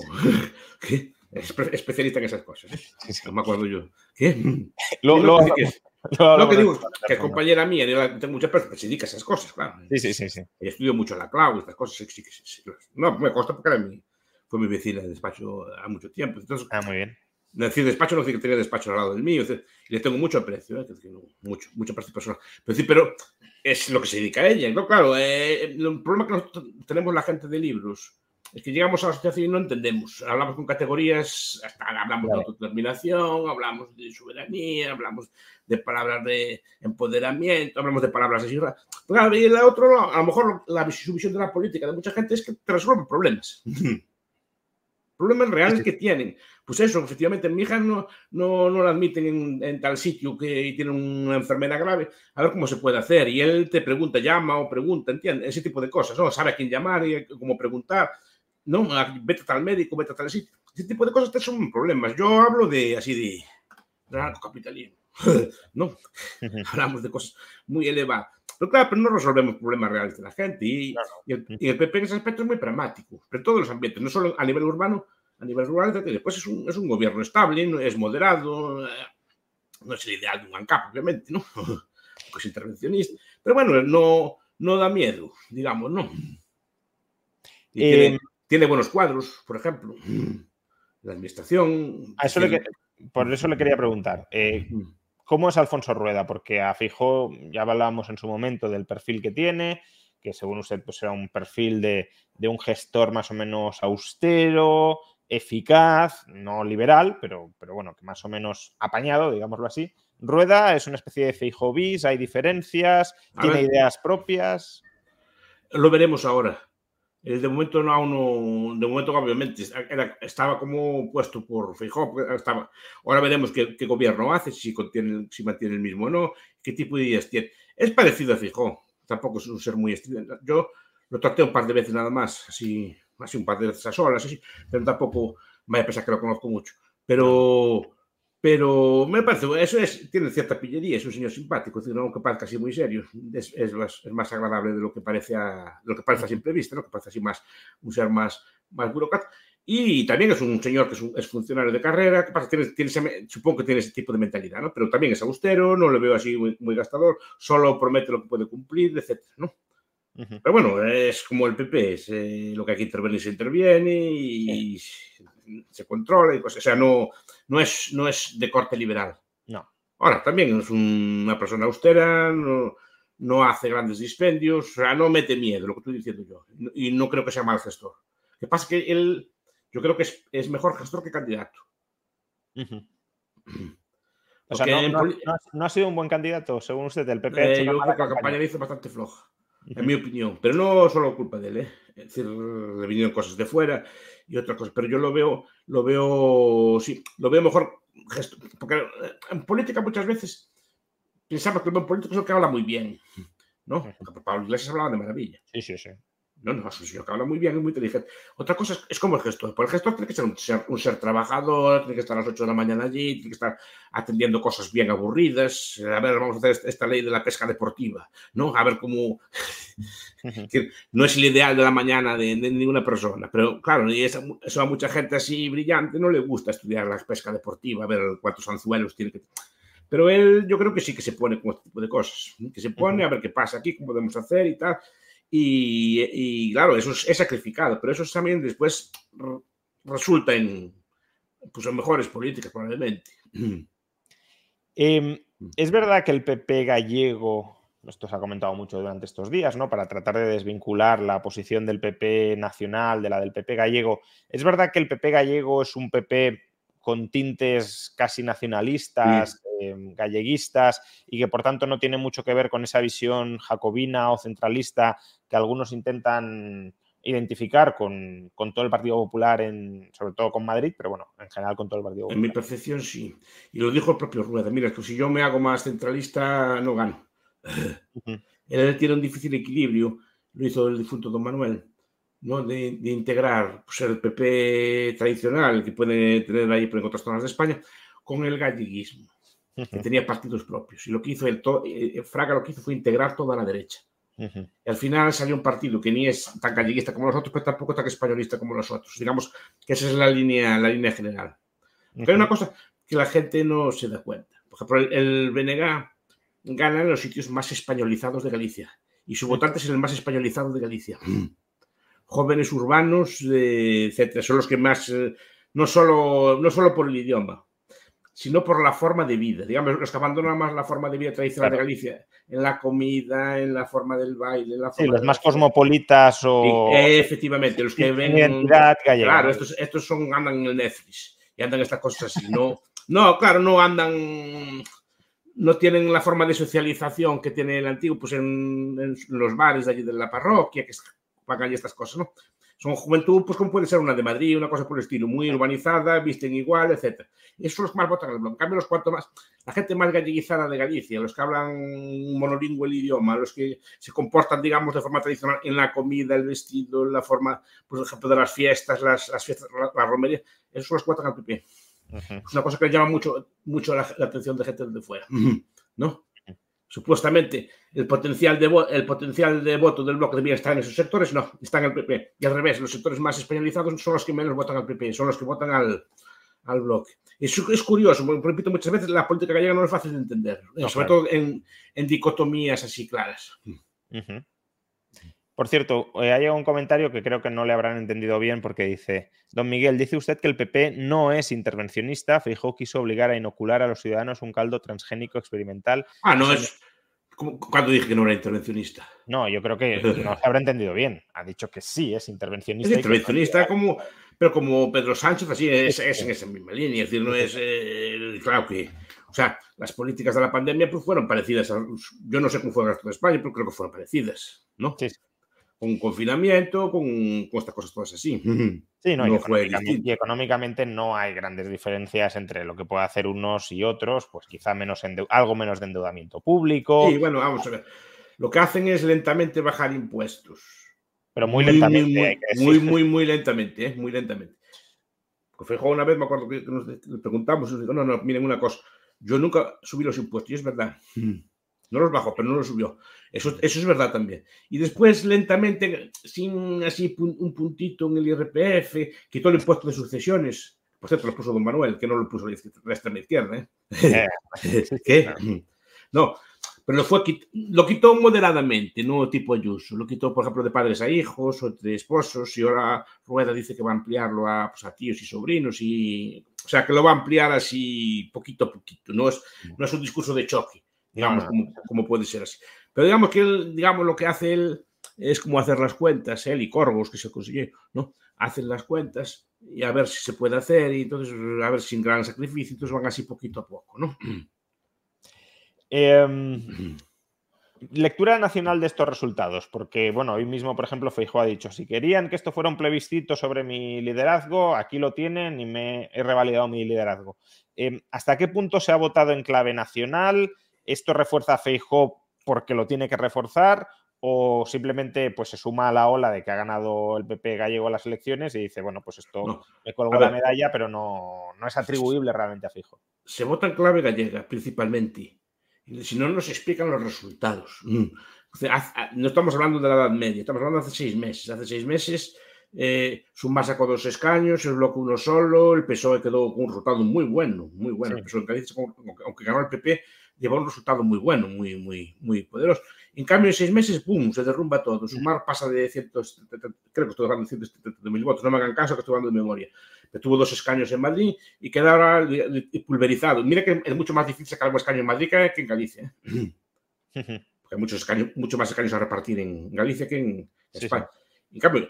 Que es especialista en esas cosas. ¿eh? No me acuerdo yo. ¿Qué? Lo, lo, lo, <laughs> lo, lo que digo es que es compañera mía, yo tengo mucha persona que se dedica a esas cosas, claro. Sí, sí, sí. sí. Estudio mucho la clau y estas cosas. Sí, sí, sí, no, me consta porque era mi, fue mi vecina de despacho a mucho tiempo. Entonces, ah, muy bien. Decir despacho no decir que tenía despacho al lado del mío, y le tengo mucho aprecio, ¿eh? no, mucho, mucho aprecio personal. Pero, decir, pero es lo que se dedica a ella. ¿no? Claro, eh, el problema que nosotros tenemos la gente de libros es que llegamos a la civil y no entendemos. Hablamos con categorías, hasta hablamos claro. de autodeterminación, hablamos de soberanía, hablamos de palabras de empoderamiento, hablamos de palabras de sierra. Claro, y el otro, a lo mejor la, su visión de la política de mucha gente es que te resuelven problemas. <laughs> problemas reales que tienen. Pues eso, efectivamente, mi hija no, no, no la admiten en, en, tal sitio que tiene una enfermedad grave, a ver cómo se puede hacer. Y él te pregunta, llama o pregunta, ¿entiendes? Ese tipo de cosas, ¿no? Sabe a quién llamar y cómo preguntar. No, vete a tal médico, vete a tal sitio. Ese tipo de cosas te son problemas. Yo hablo de así de narcocapitalismo. <laughs> no, hablamos de cosas muy elevadas. Pero claro, pero no resolvemos problemas reales de la gente. Y, no. y, el, y, el, PP en ese aspecto es muy pragmático, pero todos los ambientes, no solo a nivel urbano, a nivel rural, después es un, es un gobierno estable, es moderado, eh, no es el ideal de un ANCAP, obviamente, ¿no? <laughs> Porque es intervencionista. Pero bueno, no, no da miedo, digamos, ¿no? Y eh, tiene, tiene, buenos cuadros, por ejemplo. La administración. A eso tiene... le, por eso le quería preguntar. Eh, ¿Cómo es Alfonso Rueda? Porque a Fijo ya hablábamos en su momento del perfil que tiene, que según usted pues era un perfil de, de un gestor más o menos austero, eficaz, no liberal, pero, pero bueno, que más o menos apañado, digámoslo así. Rueda es una especie de Feijo bis, hay diferencias, a tiene ver, ideas propias. Lo veremos ahora. De momento no aún, de momento obviamente era, estaba como puesto por Feijóo, estaba. Ahora veremos qué, qué, gobierno hace, si, contiene, si mantiene el mismo o no, qué tipo de ideas tiene. Es parecido a Feijóo, tampoco es un ser muy estridente. Yo lo traté un par de veces nada más, así, así un par de veces a solas, así, pero tampoco vaya a pensar que lo conozco mucho. Pero, pero me parece, eso es, tiene cierta pillería, es un señor simpático, es decir, no que parezca así muy serio, es, es, más, es, más, agradable de lo que parece a, lo que parece a simple vista, ¿no? que parece así más, un ser más, más burócrata. Y también es un señor que es, un, es funcionario de carrera, que pasa, tiene, tiene ese, supongo que tiene ese tipo de mentalidad, ¿no? Pero también es austero, no le veo así muy, muy gastador, solo promete lo que puede cumplir, etc. ¿no? Uh -huh. Pero bueno, es como el PP, es eh, lo que hay que intervenir se interviene y, sí se controla y cosas. O sea, no, no, es, no es de corte liberal. No. Ahora, también es una persona austera, no, no hace grandes dispendios, o sea, no mete miedo, lo que estoy diciendo yo. Y no creo que sea mal gestor. Lo que pasa es que él, yo creo que es, mejor gestor que candidato. <clears throat> O sea, no, ha sido un buen candidato, según usted, del PP. Eh, yo creo que la campaña le hizo bastante floja, en mi opinión. Pero no solo culpa de él, ¿eh? es decir, le vinieron cosas de fuera y otras cosas. Pero yo lo veo, lo veo, sí, lo veo mejor gestor. Porque en política muchas veces pensamos que el buen político es el que habla muy bien, ¿no? Porque Pablo Iglesias hablaba de maravilla. Sí, sí, sí. No, no, es un señor que habla muy bien y muy inteligente. Otra cosa es, como el gestor. Por el gestor tiene que ser un, ser trabajador, tiene que estar a las 8 de la mañana allí, tiene que estar atendiendo cosas bien aburridas. A ver, vamos a hacer esta ley de la pesca deportiva, ¿no? A ver cómo... <laughs> no es el ideal de la mañana de, ninguna persona, pero claro, y eso, a mucha gente así brillante no le gusta estudiar la pesca deportiva, a ver cuántos anzuelos tiene que... Pero él, yo creo que sí que se pone con este tipo de cosas, que se pone a ver qué pasa aquí, cómo podemos hacer y tal. Y, claro, eso es, sacrificado, pero eso también después resulta en, pues, en mejores políticas, probablemente. Em, es verdad que el PP gallego, esto se ha comentado mucho durante estos días, ¿no? Para tratar de desvincular la posición del PP nacional de la del PP gallego. Es verdad que el PP gallego es un PP con tintes casi nacionalistas, em, galleguistas, y que por tanto no tiene mucho que ver con esa visión jacobina o centralista que algunos intentan identificar con, todo el Partido Popular, en, sobre todo con Madrid, pero bueno, en general con todo el Partido Popular. En mi percepción sí. Y lo dijo el propio Rueda. Mira, que si yo me hago más centralista, no gano. <laughs> Él tiene un difícil equilibrio, lo hizo el difunto don Manuel, ¿no? de, integrar pues, el PP tradicional que puede tener ahí en otras zonas de España con el galleguismo, que tenía partidos propios. Y lo que hizo el eh, Fraga lo que hizo fue integrar toda la derecha. Y al final salió un partido que ni es tan galleguista como los otros, pero tampoco tan españolista como los otros. Digamos que esa es la línea, la línea general. Pero hay una cosa que la gente no se da cuenta. Por ejemplo, el, el BNG gana en los sitios más españolizados de Galicia y su votante es el más españolizado de Galicia jóvenes urbanos, etcétera. Son los que más, eh, no, solo, no solo por el idioma, sino por la forma de vida. Digamos, los que abandonan más la forma de vida tradicional de Galicia, en la comida, en la forma del baile, en la sí, los más cosmopolitas o... efectivamente, los que ven... Identidad Claro, estos, estos son, andan en el Netflix y andan estas cosas así. No, <laughs> no, claro, no andan no tienen la forma de socialización que tiene el antiguo, pues en, en los bares de allí de la parroquia, que pagan y estas cosas, ¿no? Son juventud, pues como puede ser una de Madrid, una cosa por el estilo, muy urbanizada, visten igual, etc. Esos son los que más votan el blog. En cambio, los cuanto más, la gente más galleguizada de Galicia, los que hablan monolingüe el idioma, los que se comportan, digamos, de forma tradicional en la comida, el vestido, la forma, por ejemplo, de las fiestas, las, las fiestas, la, romería, esos son los que votan al PP. Es una cosa que llama mucho, mucho la, la atención de gente de fuera, ¿no? Supuestamente el potencial, de el potencial de voto del bloque debía estar en esos sectores, no, están en el PP. Y al revés, los sectores más españolizados son los que menos votan al PP, son los que votan al, al bloque. Es, es curioso, repito muchas veces, la política gallega no es fácil de entender, sobre todo en, en, dicotomías así claras. Por cierto, eh, hay un comentario que creo que no le habrán entendido bien porque dice, don Miguel, dice usted que el PP no es intervencionista, Feijóo quiso obligar a inocular a los ciudadanos un caldo transgénico experimental. Ah, no es... ¿Cuándo dije que no era intervencionista? No, yo creo que <laughs> no se habrá entendido bien. Ha dicho que sí, es intervencionista. Es intervencionista, como, pero como Pedro Sánchez, así es, en esa misma línea. Es decir, no es. Eh, claro que. O sea, las políticas de la pandemia pues, fueron parecidas. yo no sé cómo fue el resto de España, pero creo que fueron parecidas. ¿no? Sí con confinamiento, con, estas cosas todas así. <laughs> Sí, no, y, económicamente, económicamente, no hay grandes diferencias entre lo que puede hacer unos y otros, pues quizá menos algo menos de endeudamiento público. Sí, bueno, vamos a ver. Lo que hacen es lentamente bajar impuestos. Pero muy lentamente. Muy, muy, muy, lentamente, ¿eh? muy lentamente. Fijo, una vez me acuerdo que nos preguntamos, y digo, no, no, miren una cosa, yo nunca subí los impuestos, y es verdad. No los bajó, pero no los subió. Eso, eso es verdad también. Y después, lentamente, sin así un puntito en el IRPF, quitó el impuesto de sucesiones. Por cierto, lo puso Don Manuel, que no lo puso la extrema izquierda. ¿eh? eh <laughs> ¿Qué? No, pero lo, fue, lo quitó moderadamente, no tipo Ayuso. Lo quitó, por ejemplo, de padres a hijos o de esposos, y ahora Rueda dice que va a ampliarlo a, pues, a tíos y sobrinos. y O sea, que lo va a ampliar así poquito a poquito. No es, no es un discurso de choque digamos, como, puede ser así. Pero digamos que él, digamos, lo que hace él es como hacer las cuentas, él y Corgos, que se consigue, ¿no? Hacen las cuentas y a ver si se puede hacer y entonces a ver sin gran sacrificio, entonces van así poquito a poco, ¿no? <clears throat> Em, lectura nacional de estos resultados, porque, bueno, hoy mismo, por ejemplo, Feijóo ha dicho, si querían que esto fuera un plebiscito sobre mi liderazgo, aquí lo tienen y me he revalidado mi liderazgo. Em, ¿Hasta qué punto se ha votado en clave nacional? ¿Esto refuerza a Feijóo porque lo tiene que reforzar? ¿O simplemente pues, se suma a la ola de que ha ganado el PP gallego las elecciones y dice, bueno, pues esto me colgo la medalla, pero no, no es atribuible realmente a Feijóo? Se vota en clave gallega, principalmente si no nos explican los resultados. Mm. No estamos hablando de la Edad Media, estamos hablando de hace seis meses. Hace seis meses eh, sacó dos escaños, el bloque uno solo, el PSOE quedó con un resultado muy bueno, muy bueno. El PSOE aunque ganó el PP, llevó un resultado muy bueno, muy, muy, muy poderoso. En cambio, en seis meses, ¡pum!, se derrumba todo. Sumar pasa de 170, creo que estoy hablando de 170 mil votos, no me hagan caso que estoy hablando de memoria. Pero tuvo dos escaños en Madrid y queda pulverizado. Mira que es mucho más difícil sacar un escaño en Madrid que en Galicia. ¿eh? <laughs> Porque hay muchos escaños, mucho más escaños a repartir en Galicia que en España. En cambio,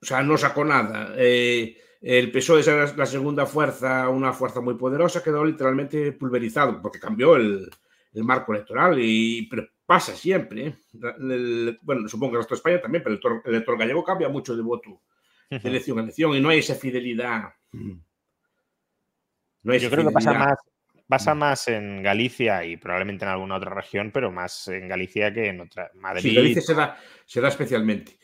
o sea, no sacó nada. Eh, el PSOE es la segunda fuerza, una fuerza muy poderosa, quedó literalmente pulverizado porque cambió el, el marco electoral, y, pero pasa siempre. ¿eh? bueno, supongo que el resto de España también, pero el elector, gallego cambia mucho de voto de elección a elección y no hay esa fidelidad. No Yo creo que pasa más, pasa más en Galicia y probablemente en alguna otra región, pero más en Galicia que en otra. Madrid. Sí, Galicia se da, se da especialmente.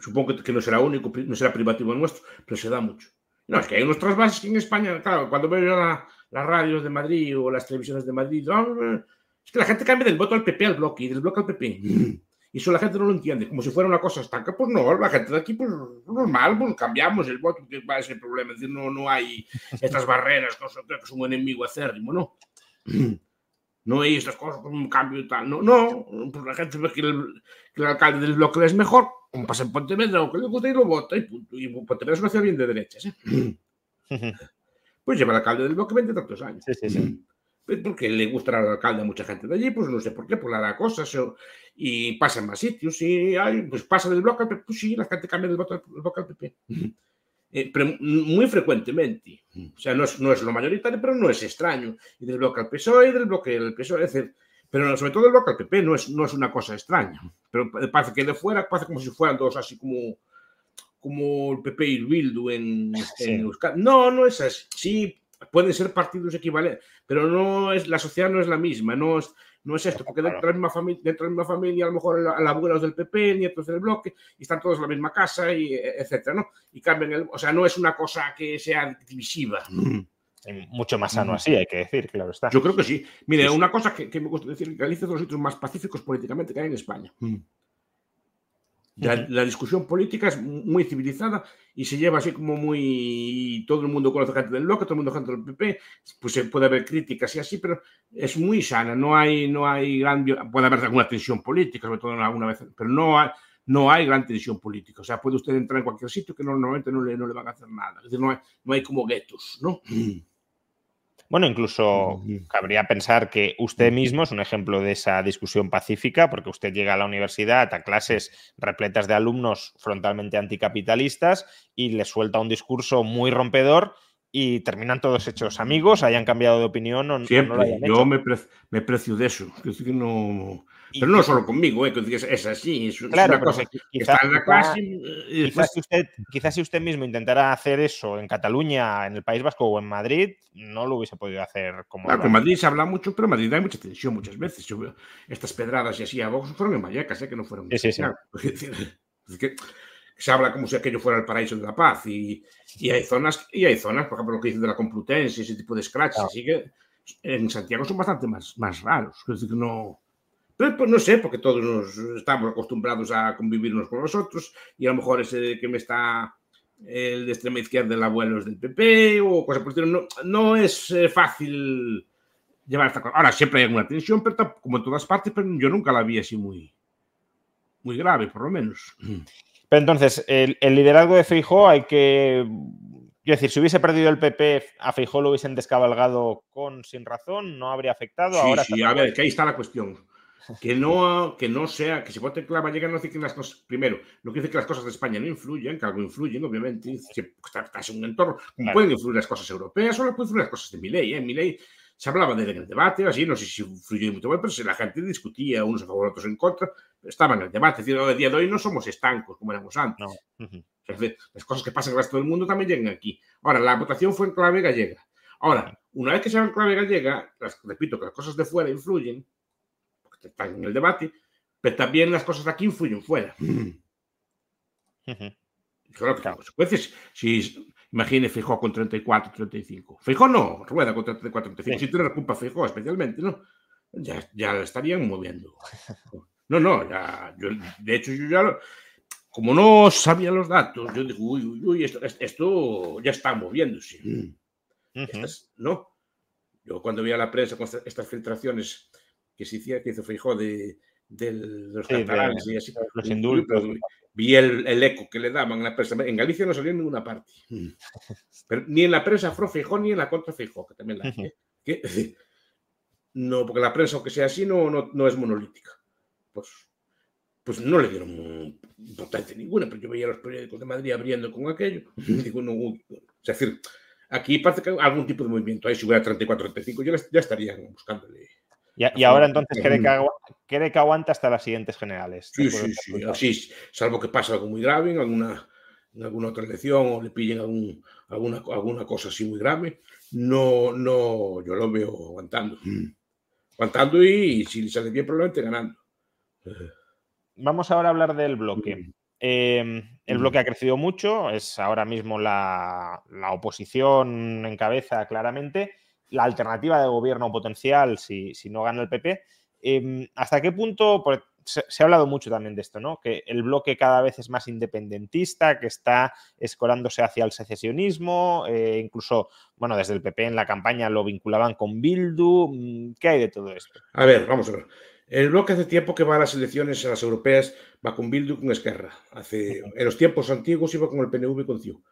Supongo que no será único, no será privativo nuestro, pero se da mucho. No, es que hay unos trasvases en España, claro, cuando veo las radios de Madrid o las televisiones de Madrid, es que la gente cambia del voto al PP al bloque y del bloque al PP. Y eso la gente no lo entiende, como si fuera una cosa estanca. Pues no, la gente de aquí, pues normal, pues cambiamos el voto, que va a ser el problema. Es decir, no, no hay estas barreras que es un enemigo acérrimo, ¿no? No hay estas cosas como un cambio y tal. No, no, pues la gente ve que el, que el alcalde del bloque es mejor, como pasa en Pontevedra, o que le gusta y lo vota y punto. Y Pontevedra es una ciudad bien de derechas, ¿eh? <laughs> Pues lleva el alcalde del bloque 20 tantos años. Sí, sí, sí. Pues, porque le gustará al alcalde a mucha gente de allí, pues no sé por qué, pues le hará cosas y pasa en más sitios y pues pasa del bloque al PP, pues sí, la gente cambia del bloque al PP. Eh, pero muy frecuentemente, o sea, no es, no es, lo mayoritario, pero no es extraño. Y del bloque al PSOE y del bloque al PSOE, es decir, pero sobre todo del bloque al PP no es, no es una cosa extraña. Pero parece que de fuera, parece como si fueran dos así como como el PP y el Bildu en, en Euskadi. No, no es así. Sí, pueden ser partidos equivalentes, pero no es, la sociedad no es la misma, no es, no es esto, porque dentro de la misma familia, dentro de la misma familia a lo mejor abuelos del PP, nietos del bloque, y están todos en la misma casa, y etcétera, ¿no? Y cambian el, o sea, no es una cosa que sea divisiva. Mucho más sano así, hay que decir, claro está. Yo creo que sí. Mire, una cosa que, me gusta decir, Galicia es de los sitios más pacíficos políticamente que hay en España. La, discusión política es muy civilizada y se lleva así como muy. Todo el mundo conoce gente del bloque, todo el mundo gente del PP, pues se puede haber críticas y así, pero es muy sana. No hay, no hay gran. Puede haber alguna tensión política, sobre todo alguna vez, pero no hay, no hay gran tensión política. O sea, puede usted entrar en cualquier sitio que normalmente no le, no le van a hacer nada. Es decir, no hay, no hay como guetos, ¿no? Bueno, incluso cabría pensar que usted mismo es un ejemplo de esa discusión pacífica, porque usted llega a la universidad a clases repletas de alumnos frontalmente anticapitalistas y le suelta un discurso muy rompedor y terminan todos hechos amigos, hayan cambiado de opinión o, Siempre. no lo hayan hecho. Yo me, me precio de eso. Es decir, no, pero no solo conmigo, ¿eh? es, así, es, claro, una cosa que está en la clase. Quizás, si usted, quizás si usted mismo intentara hacer eso en Cataluña, en el País Vasco o en Madrid, no lo hubiese podido hacer como. Claro, en Madrid se habla mucho, pero en Madrid hay mucha tensión muchas veces. Estas pedradas y así a Vox fueron en Vallecas, ¿eh? que no fueron. Sí, sí, sí. <laughs> Es que se habla como si aquello fuera el paraíso de la paz y, y, hay zonas, y hay zonas, por ejemplo, lo que dicen de la Complutense, ese tipo de scratches, así que en Santiago son bastante más, más raros. Es decir, no pero pues no sé, porque todos nos estamos acostumbrados a convivir unos con los otros y a lo mejor ese que me está el de extrema izquierda del abuelo es del PP o cosas por el estilo. No, no es eh, fácil llevar esta cosa. Ahora siempre hay alguna tensión, pero como en todas partes, pero yo nunca la vi así muy, muy grave, por lo menos. Pero entonces, el, liderazgo de Feijó hay que Quiero decir, si hubiese perdido el PP, a Feijó lo hubiesen descabalgado con sin razón, no habría afectado. Sí, Ahora sí, a ver, que ahí está la cuestión. Que no, que no sea, que se vote en clave gallega no dice que las cosas, primero, no quiere decir que las cosas de España no influyen, que algo influyen, obviamente, está, en un entorno, como pueden influir las cosas europeas, solo pueden influir las cosas de mi ley, ¿eh? Mi ley se hablaba de él en el debate, así, no sé si influyó mucho, pero si la gente discutía unos a favor, otros en contra, estaba en el debate. Es decir, día de hoy no somos estancos como éramos antes. las cosas que pasan en el resto del mundo también llegan aquí. Ahora, la votación fue en clave gallega. Ahora, una vez que se va en clave gallega, repito que las cosas de fuera influyen, porque están en el debate, pero también las cosas de aquí influyen fuera. Claro que consecuencias. Si, imagine Fijó con 34, 35. Fijó no, Rueda con 34, 35. Si tiene culpa Fijó especialmente, ¿no? Ya, ya la estarían moviendo. No, no, ya, yo, de hecho yo ya, lo, como no sabía los datos, yo digo, uy, uy, uy, esto, esto ya está moviéndose. ¿No? Yo cuando vi a la prensa con estas filtraciones que se hicieron, que hizo Fijó de, de los sí, catalanes y así, los indultos vi el, el, eco que le daban en la prensa. En Galicia no salió en ninguna parte. Mm. Pero, ni en la prensa pro Feijó ni en la contra Feijó, que también la hay. ¿eh? no, porque la prensa, aunque sea así, no, no, no, es monolítica. Pues, pues no le dieron importancia ninguna, pero yo veía los periódicos de Madrid abriendo con aquello. Digo, no, es decir, aquí parece que hay algún tipo de movimiento. Ahí si hubiera 34, 35, ya, ya estarían buscándole y, ahora entonces cree que, que, aguanta hasta las siguientes generales. Sí, sí, sí, así, salvo que pase algo muy grave en alguna, en alguna otra elección o le pillen algún, alguna, alguna cosa así muy grave, no, no, yo lo veo aguantando. Mm. Aguantando y, si le sale bien, probablemente ganando. Vamos ahora a hablar del bloque. Mm. Em, el mm. bloque ha crecido mucho, es ahora mismo la, la oposición en cabeza claramente la alternativa de gobierno potencial si, no gana el PP. Em, ¿Hasta qué punto? Se, ha hablado mucho también de esto, ¿no? Que el bloque cada vez es más independentista, que está escolándose hacia el secesionismo, eh, incluso, bueno, desde el PP en la campaña lo vinculaban con Bildu. Mm, ¿Qué hay de todo esto? A ver, vamos a ver. El bloque hace tiempo que va a las elecciones a las europeas, va con Bildu con Esquerra. Hace, en los tiempos antiguos iba con el PNV y con CIU.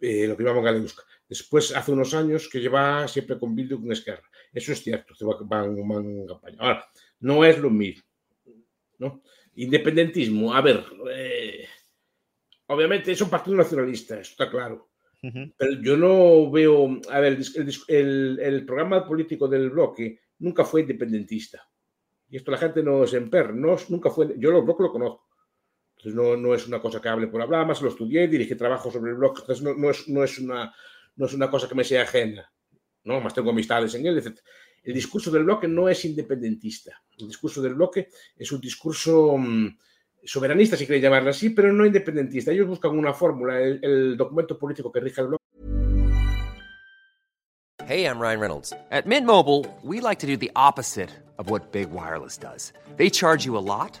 Eh, lo que llamamos Galedusca. Después, hace unos años que lleva siempre con Bildu con Esquerra. Eso es cierto, van, en campaña. Ahora, no es lo mismo. ¿no? Independentismo, a ver, eh, obviamente es un partido nacionalista, eso está claro. Pero yo no veo, a ver, el, programa político del bloque nunca fue independentista. Y esto la gente no se emperra, no, nunca fue, yo el bloque lo conozco no, es una cosa que hable por hablar, más lo estudié, dirigí trabajo sobre el blog, no, no, es, no, es una, no es una cosa que me sea ajena, ¿no? Más tengo amistades en él, etc. El discurso del bloque no es independentista, el discurso del bloque es un discurso mm, soberanista, si queréis llamarlo así, pero no independentista. Ellos buscan una fórmula, el, el documento político que rige el bloque. Hey, I'm Ryan Reynolds. At Mint Mobile, we like to do the opposite of what Big Wireless does. They charge you a lot.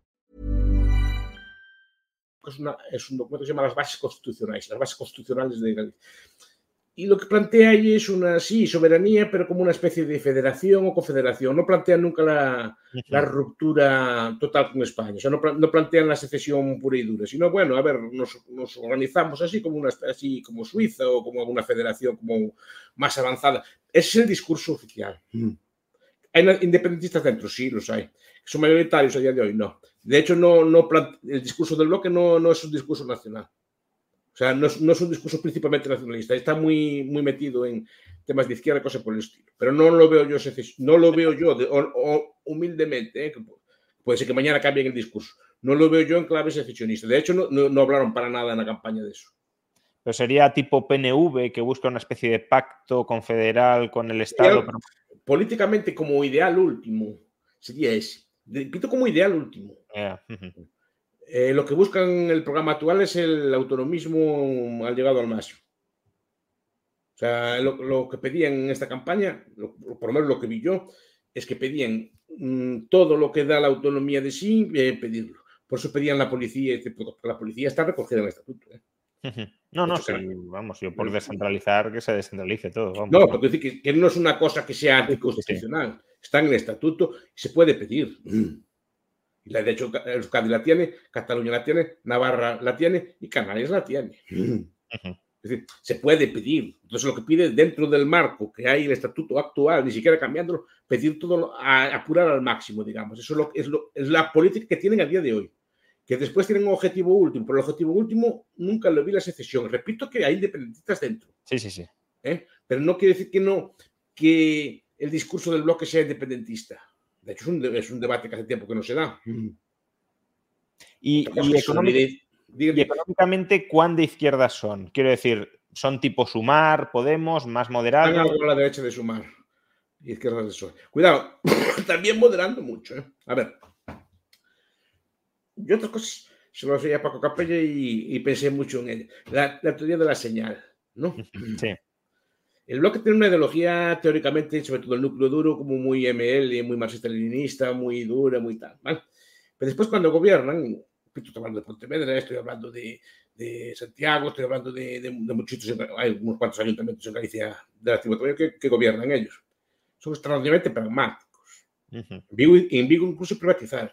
Es, una, es un documento que se llama las bases constitucionales, las bases constitucionales de Galicia. y lo que plantea ahí es una, sí, soberanía, pero como una especie de federación o confederación. No plantean nunca la, la ruptura total con España. O sea, no, no, plantean la secesión pura y dura, sino, bueno, a ver, nos, nos, organizamos así como, una, así como Suiza o como alguna federación como más avanzada. Ese es el discurso oficial. Mm. ¿Hay independentistas dentro? Sí, los hay. ¿Son mayoritarios a día de hoy? No. De hecho, no, no el discurso del bloque no, no es un discurso nacional. O sea, no es, no es, un discurso principalmente nacionalista, está muy, muy metido en temas de izquierda, cosas por el estilo. Pero no lo veo yo, no lo veo yo de, o, o, humildemente, ¿eh? puede ser que mañana cambien el discurso. No lo veo yo en clave secesionista. De hecho, no, no, no, hablaron para nada en la campaña de eso. Pero sería tipo PNV, que busca una especie de pacto confederal con el Estado. Pero... Políticamente, como ideal último, sería ese. Repito, como ideal último. Yeah. Eh, lo que buscan en el programa actual es el autonomismo al llegado al máximo. O sea, lo, lo, que pedían en esta campaña, lo, por lo menos lo que vi yo, es que pedían mmm, todo lo que da la autonomía de sí, eh, pedirlo. Por eso pedían la policía, la policía está recogida en el estatuto. ¿eh? No, no, sí, vamos, yo por descentralizar que se descentralice todo. Vamos. No, porque decir que, que, no es una cosa que sea anticonstitucional. Sí. Está en el estatuto y se puede pedir. Y de hecho, Euskadi la tiene, Cataluña la tiene, Navarra la tiene y Canarias la tiene. Uh -huh. Es decir, se puede pedir. Entonces, lo que pide dentro del marco que hay el estatuto actual, ni siquiera cambiándolo, pedir todo, a, apurar al máximo, digamos. Eso es, lo, es, lo, es la política que tienen a día de hoy. Que después tienen un objetivo último, pero el objetivo último nunca lo vi la secesión. Repito que hay independentistas dentro. Sí, sí, sí. ¿Eh? Pero no quiere decir que no, que el discurso del bloque sea independentista. De hecho, es un, es un, debate que hace tiempo que no se da. Y, y, económic, y, económicamente, ¿cuán de izquierdas son? Quiero decir, ¿son tipo Sumar, Podemos, más moderados? Algo a la derecha de Sumar. Izquierdas de PSOE. Cuidado, <laughs> también moderando mucho. ¿eh? A ver. Yo otras cosas se lo hacía a Paco Capella y, y, pensé mucho en ella. La, la teoría de la señal, ¿no? Sí. El bloque tiene una ideología teóricamente, sobre todo el núcleo duro, como muy ML, muy marxista-leninista, muy dura, muy tal. ¿vale? Pero después cuando gobiernan, estoy hablando de Pontevedra, estoy hablando de, de Santiago, estoy hablando de, de, de muchos, hay unos cuantos ayuntamientos en Galicia de la Tributaria que, que, gobiernan ellos. Son extraordinariamente pragmáticos. Uh -huh. en, Vigo, en Vigo incluso privatizaron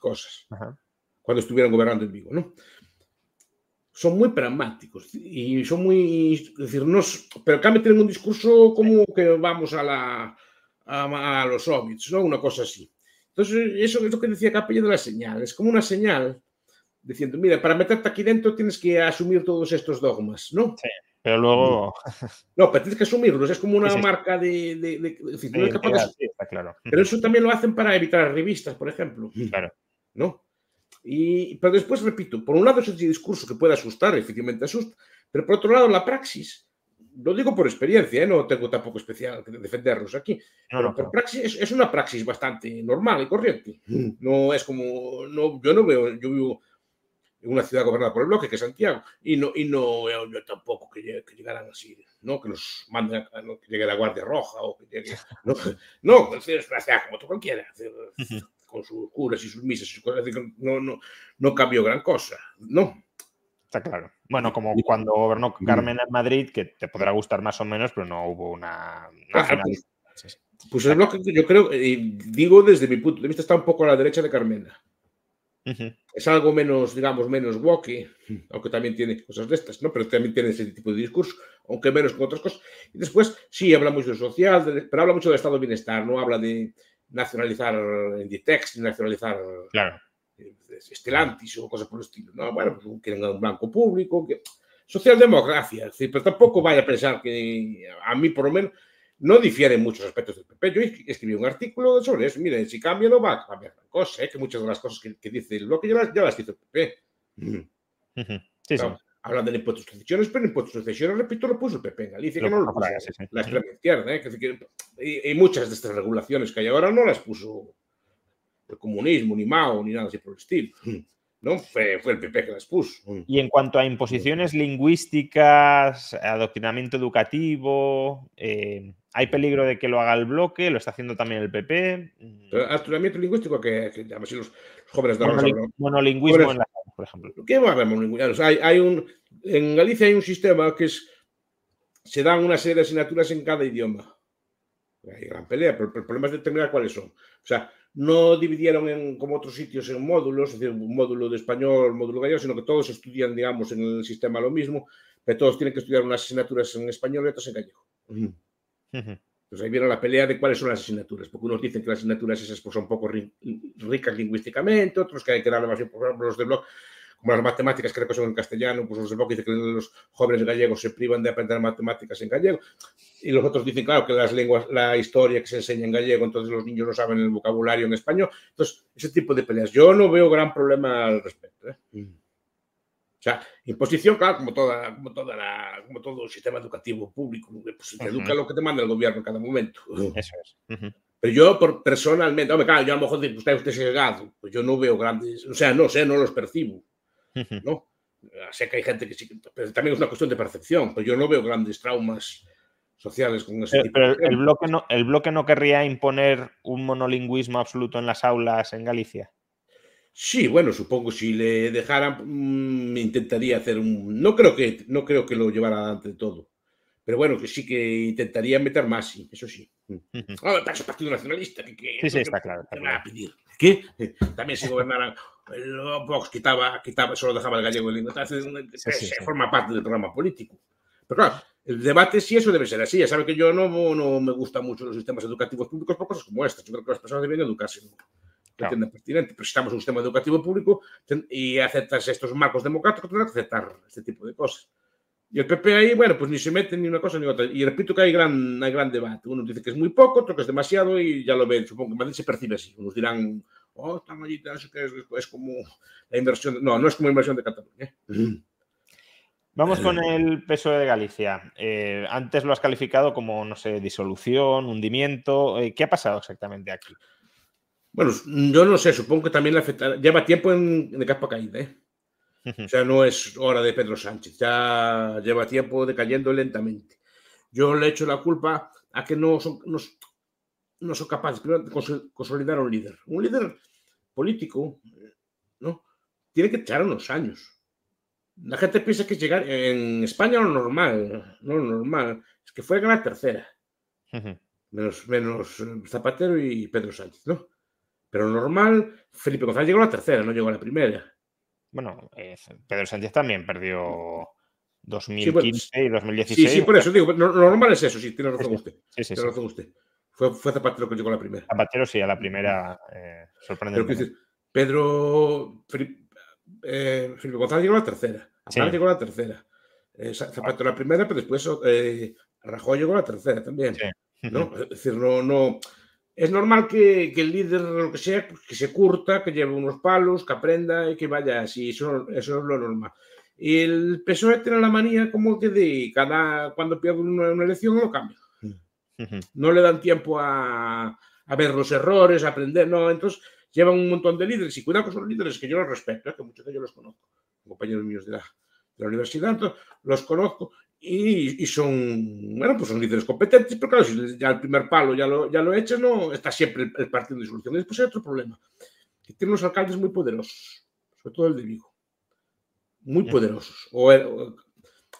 cosas uh -huh. cuando estuvieron gobernando en Vigo, ¿no? Son muy pragmáticos y son muy, es decir, no, pero cambio tienen un discurso como que vamos a, la, a, a los soviets, ¿no? Una cosa así. Entonces, eso es lo que decía Capella de la señal, es como una señal diciendo, mira, para meterte aquí dentro tienes que asumir todos estos dogmas, ¿no? Sí, pero luego... <laughs> No, pero tienes que asumirlos, es como una sí, sí. marca de... de, de, de, de... sí, claro. Pero eso también lo hacen para evitar revistas, por ejemplo. Claro. ¿No? Y, pero después, repito, por un lado es ese discurso que puede asustar, efectivamente asusta, pero por otro lado la praxis, lo digo por experiencia, ¿eh? no tengo tampoco especial que defenderlos aquí, no, pero no, por no. praxis es, es, una praxis bastante normal y corriente. No es como, no, yo no veo, yo vivo en una ciudad gobernada por el bloque, que es Santiago, y no, y no veo yo tampoco que, que llegaran así, ¿no? que nos manden, a, no, que llegue la Guardia Roja o que llegue, no, <laughs> no es una ciudad como tú cualquiera. Es decir, con sus curas y sus misas y sus cosas, no, no, no cambió gran cosa, ¿no? Está claro. Bueno, como cuando gobernó Carmen en Madrid, que te podrá gustar más o menos, pero no hubo una... una ah, pues, pues el bloque, yo creo, y digo desde mi punto de vista, está un poco a la derecha de Carmena. Uh -huh. Es algo menos, digamos, menos woke, aunque también tiene cosas de estas, ¿no? Pero también tiene ese tipo de discurso, aunque menos con otras cosas. Y después, sí, habla mucho de social, de, pero habla mucho de estado de bienestar, no habla de, nacionalizar Inditex, nacionalizar claro. Estelantis o cosas por el estilo. ¿no? Bueno, pues quieren un banco público. Que... Socialdemocracia, pero tampoco vaya a pensar que a mí, por lo menos, no difieren muchos aspectos del PP. Yo escribí un artículo sobre eso. Miren, si cambia, no va a cambiar la cosa. ¿eh? Que muchas de las cosas que, que dice el bloque ya las, ya las hizo el PP. Uh -huh. Sí, claro. sí hablan del impuesto de sucesiones, pero el impuesto de sucesiones, repito, lo puso el PP en Galicia, que no lo puso sí, sí. la extrema izquierda. ¿eh? Que, y, y, muchas de estas regulaciones que hay ahora no las puso el comunismo, ni Mao, ni nada así por el estilo. <clears throat> ¿no? Fue, fue, el PP que las puso. Y en cuanto a imposiciones lingüísticas, adoctrinamiento educativo, eh, ¿hay peligro de que lo haga el bloque? ¿Lo está haciendo también el PP? Adoctrinamiento lingüístico, que, que llaman así los, los jóvenes de Monoling Monolingüismo jóvenes, en la por ejemplo. ¿Qué va a haber monolingüismo? Hay, hay un, en Galicia hay un sistema que es se dan una serie de asignaturas en cada idioma. Hay gran pelea, pero el problema es determinar cuáles son. O sea, no dividieron en, como otros sitios en módulos, es decir, un módulo de español, un módulo gallego, sino que todos estudian, digamos, en el sistema lo mismo, pero todos tienen que estudiar unas asignaturas en español y otras en gallego. Pues ahí viene la pelea de cuáles son las asignaturas, porque unos dicen que las asignaturas esas pues, son poco ricas lingüísticamente, otros que hay que darle más ejemplo, los de blog, como las matemáticas creo que son en castellano, pues los de blog dicen que los jóvenes gallegos se privan de aprender matemáticas en gallego, y los otros dicen, claro, que las lenguas, la historia que se enseña en gallego, entonces los niños no saben el vocabulario en español, entonces ese tipo de peleas. Yo no veo gran problema al respecto. ¿eh? O sea, imposición, claro, como, toda, como, toda la, como todo el sistema educativo público, pues te educa lo que te manda el gobierno en cada momento. <laughs> Eso es. Pero yo por, personalmente, hombre, claro, yo a lo mejor usted, usted es llegado, pues yo no veo grandes, o sea, no sé, no los percibo, ¿no? Sé que hay gente que sí, pero también es una cuestión de percepción, pero yo no veo grandes traumas sociales con ese Pero, tipo pero de el, bloque no, el bloque no querría imponer un monolingüismo absoluto en las aulas en Galicia. Sí, bueno, supongo si le dejaran, mm, intentaría hacer un. No creo que, no creo que lo llevara adelante de todo. Pero bueno, que sí que intentaría meter más, sí, eso sí. Ah, para ese Partido Nacionalista, que, que- Sí, sí, que- está claro, está pedir. ¿Qué? También si gobernaran. el Vox quitaba, quitaba, solo dejaba el gallego y el. Entonces, Sí, sí, se forma parte del programa político. Pero claro, el debate sí eso debe ser así. Ya sabe que yo no, no me gustan mucho los sistemas educativos públicos por cosas como estas. Yo creo que las personas deben educarse. ¿no? Entienda pertinente, pero si estamos en un sistema educativo público y aceptas estos marcos democráticos, tendrás que aceptar este tipo de cosas. Y el PP ahí, bueno, pues ni se mete ni una cosa ni otra. Y repito que hay gran, hay gran debate. Uno dice que es muy poco, otro que es demasiado y ya lo ven. Supongo que Madrid se percibe así. Unos dirán, oh, están allí, sé qué, es, es como la inversión. No, no es como inversión de Cataluña. ¿eh? Vamos con el PSOE de Galicia. Eh, antes lo has calificado como, no sé, disolución, hundimiento. Eh, ¿Qué ha pasado exactamente aquí? Bueno, yo no sé, supongo que también le afectará. Lleva tiempo en, de capa caída, ¿eh? O sea, no es hora de Pedro Sánchez, ya lleva tiempo decayendo lentamente. Yo le echo la culpa a que no son, no, no son capaces de cons- consolidar un líder. Un líder político, ¿no? Tiene que echar unos años. La gente piensa que llegar en España lo normal, no lo normal, es que fue la tercera, menos, menos Zapatero y Pedro Sánchez, ¿no? Pero normal, Felipe González llegó a la tercera, no llegó a la primera. Bueno, eh, Pedro Sánchez también perdió 2015 bueno, y 2016. Sí, sí, por eso digo, lo normal es eso, sí, tiene razón Sí, sí. usted. Sí, sí, Tiene sí. razón usted. Fue, fue Zapatero que llegó a la primera. Zapatero sí, a la primera, eh, Pero decir, Pedro Felipe, eh, Felipe González llegó a la tercera. Aznar Sí. llegó a la tercera. Eh, Za- Zapatero a la primera, pero después Rajoy llegó a la tercera también. Sí. ¿no? <laughs> Es decir, no, no. Es normal que, que el líder, lo que sea, pues, que se curta, que lleve unos palos, que aprenda y que vaya así. Eso, eso es lo normal. Y el PSOE tiene la manía como que de cada cuando pierde una, una elección lo cambia. Ujú. <laughs> No le dan tiempo a, a ver los errores, a aprender, no. Entonces llevan un montón de líderes y cuidado con esos líderes que yo los respeto, ¿eh? que muchos de ellos los conozco, compañeros míos de la, de la universidad, entonces, los conozco y, y son, bueno, pues son líderes competentes, pero claro, si ya el primer palo ya lo, ya lo echan, no está siempre el, el partido de solución. Y después hay otro problema, que tienen los alcaldes muy poderosos, sobre todo el de Vigo, muy poderosos. O, el- o-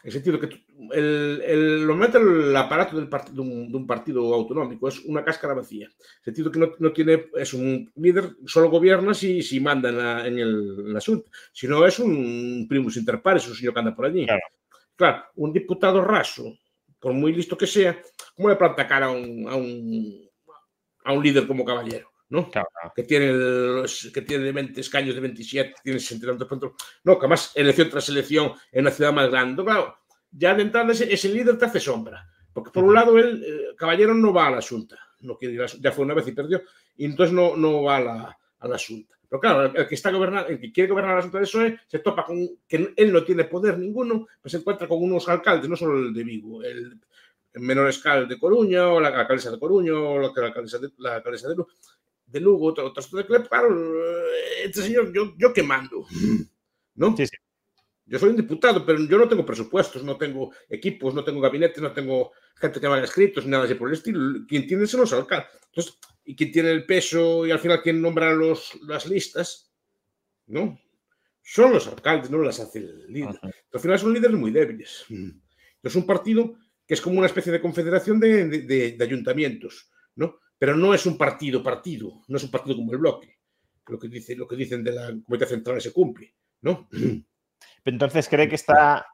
en el sentido que el, el, lo mete el aparato del part- de, un, de un partido autonómico, es una cáscara vacía. En el sentido que no, no tiene, es un líder, solo gobierna si, si manda en, la, en el, en la Junta. Si no, es un primus inter pares, es un señor que anda por allí. Claro. Claro, un diputado raso, por muy listo que sea, ¿cómo le planta cara a un, a un, a un líder como Caballero? ¿no? Claro, que tiene, los, que tiene 20 escaños de 27, tiene 60 y tantos puntos. No, que además elección tras elección en una ciudad más grande. Claro, ya de entrada ese, ese líder te hace sombra. Porque por un lado, él, eh, Caballero no va a la Junta. No quiere ir a la ya fue una vez y perdió. Y entonces no, no va a la, a la Junta. Pero claro, el, el que está gobernando, el que quiere gobernar la Junta de PSOE, se topa con que él no tiene poder ninguno, pues se encuentra con unos alcaldes, no solo el de Vigo, el, el menor escal de Coruña, o la alcaldesa de Coruña, o la, alcaldesa de, la alcaldesa de Lugo de Lugo, otro, otro de Clep, claro, eh, este señor, yo, yo qué mando, <laughs> ¿no? Sí, sí. Yo soy un diputado, pero yo no tengo presupuestos, no tengo equipos, no tengo gabinetes, no tengo gente que me haga escritos, ni nada así por el estilo. Quien tiene son los alcaldes. Entonces, y quien tiene el peso y al final quien nombra los, las listas, ¿no? Son los alcaldes, no las hace el líder. Al final son líderes muy débiles. Es un partido que es como una especie de confederación de, de, de ayuntamientos, ¿no? Pero no es un partido partido, no es un partido como el bloque. Lo que, dice, lo que dicen de la Comité Central se cumple, ¿no? <clears throat> Entonces, ¿cree que está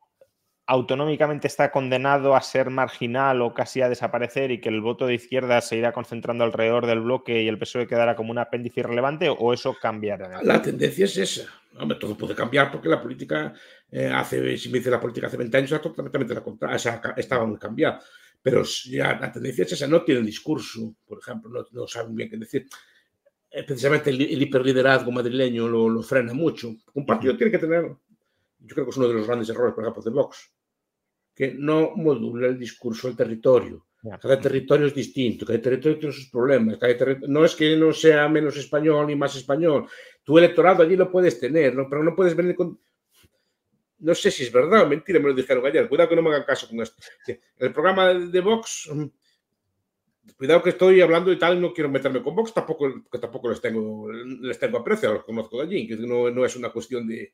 autonómicamente está condenado a ser marginal o casi a desaparecer y que el voto de izquierda se irá concentrando alrededor del bloque y el PSOE quedará como un apéndice irrelevante o eso cambiará? La tendencia es esa. Hombre, todo puede cambiar porque la política eh, hace, si me dice la política hace 20 años, totalmente la contraria, o sea, estaba muy cambiada. Pero ya la tendencia es esa, no tiene discurso, por ejemplo, no, no saben bien qué decir. Eh, precisamente el, el, hiperliderazgo madrileño lo, lo, frena mucho. Un partido tiene que tener, yo creo que es uno de los grandes errores, por ejemplo, de Vox, que no modula el discurso del territorio. Cada territorio es distinto, cada territorio tiene sus problemas. Cada no es que no sea menos español ni más español. Tu electorado allí lo puedes tener, ¿no? pero no puedes venir con. No sé si es verdad o mentira, me lo dijeron ayer. Cuidado que no me hagan caso con esto. El programa de Vox, cuidado que estoy hablando y tal, no quiero meterme con Vox, tampoco, que tampoco les tengo, les tengo aprecio, los conozco de allí, que no, no es una cuestión de.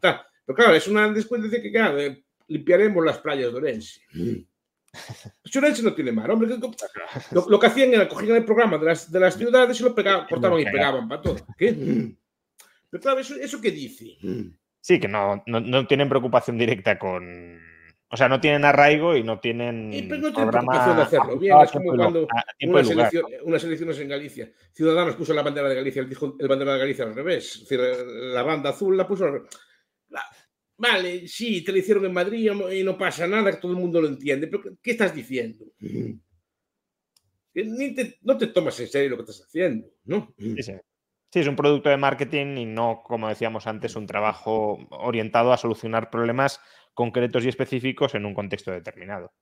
Tal. Pero claro, es una descuenta que, claro, limpiaremos las playas de Orense. Pues Orense no tiene mar, hombre. Lo, lo, que hacían era cogían el programa de las, de las ciudades y lo pegaban, cortaban y pegaban para todo. ¿Qué? Pero claro, ¿eso, eso qué dice? Sí, que no, no, no, tienen preocupación directa con. O sea, no tienen arraigo y no tienen. Y pues no tienen preocupación de hacerlo. Bien, es como cuando unas elección, una elecciones en Galicia. Ciudadanos puso la bandera de Galicia, el, bandera de Galicia al revés. Es decir, la banda azul la puso al revés. Vale, sí, te lo hicieron en Madrid y no pasa nada, que todo el mundo lo entiende, pero ¿qué estás diciendo? Ni te, no te tomas en serio lo que estás haciendo, ¿no? Sí, sí. sí, es un producto de marketing y no, como decíamos antes, un trabajo orientado a solucionar problemas concretos y específicos en un contexto determinado.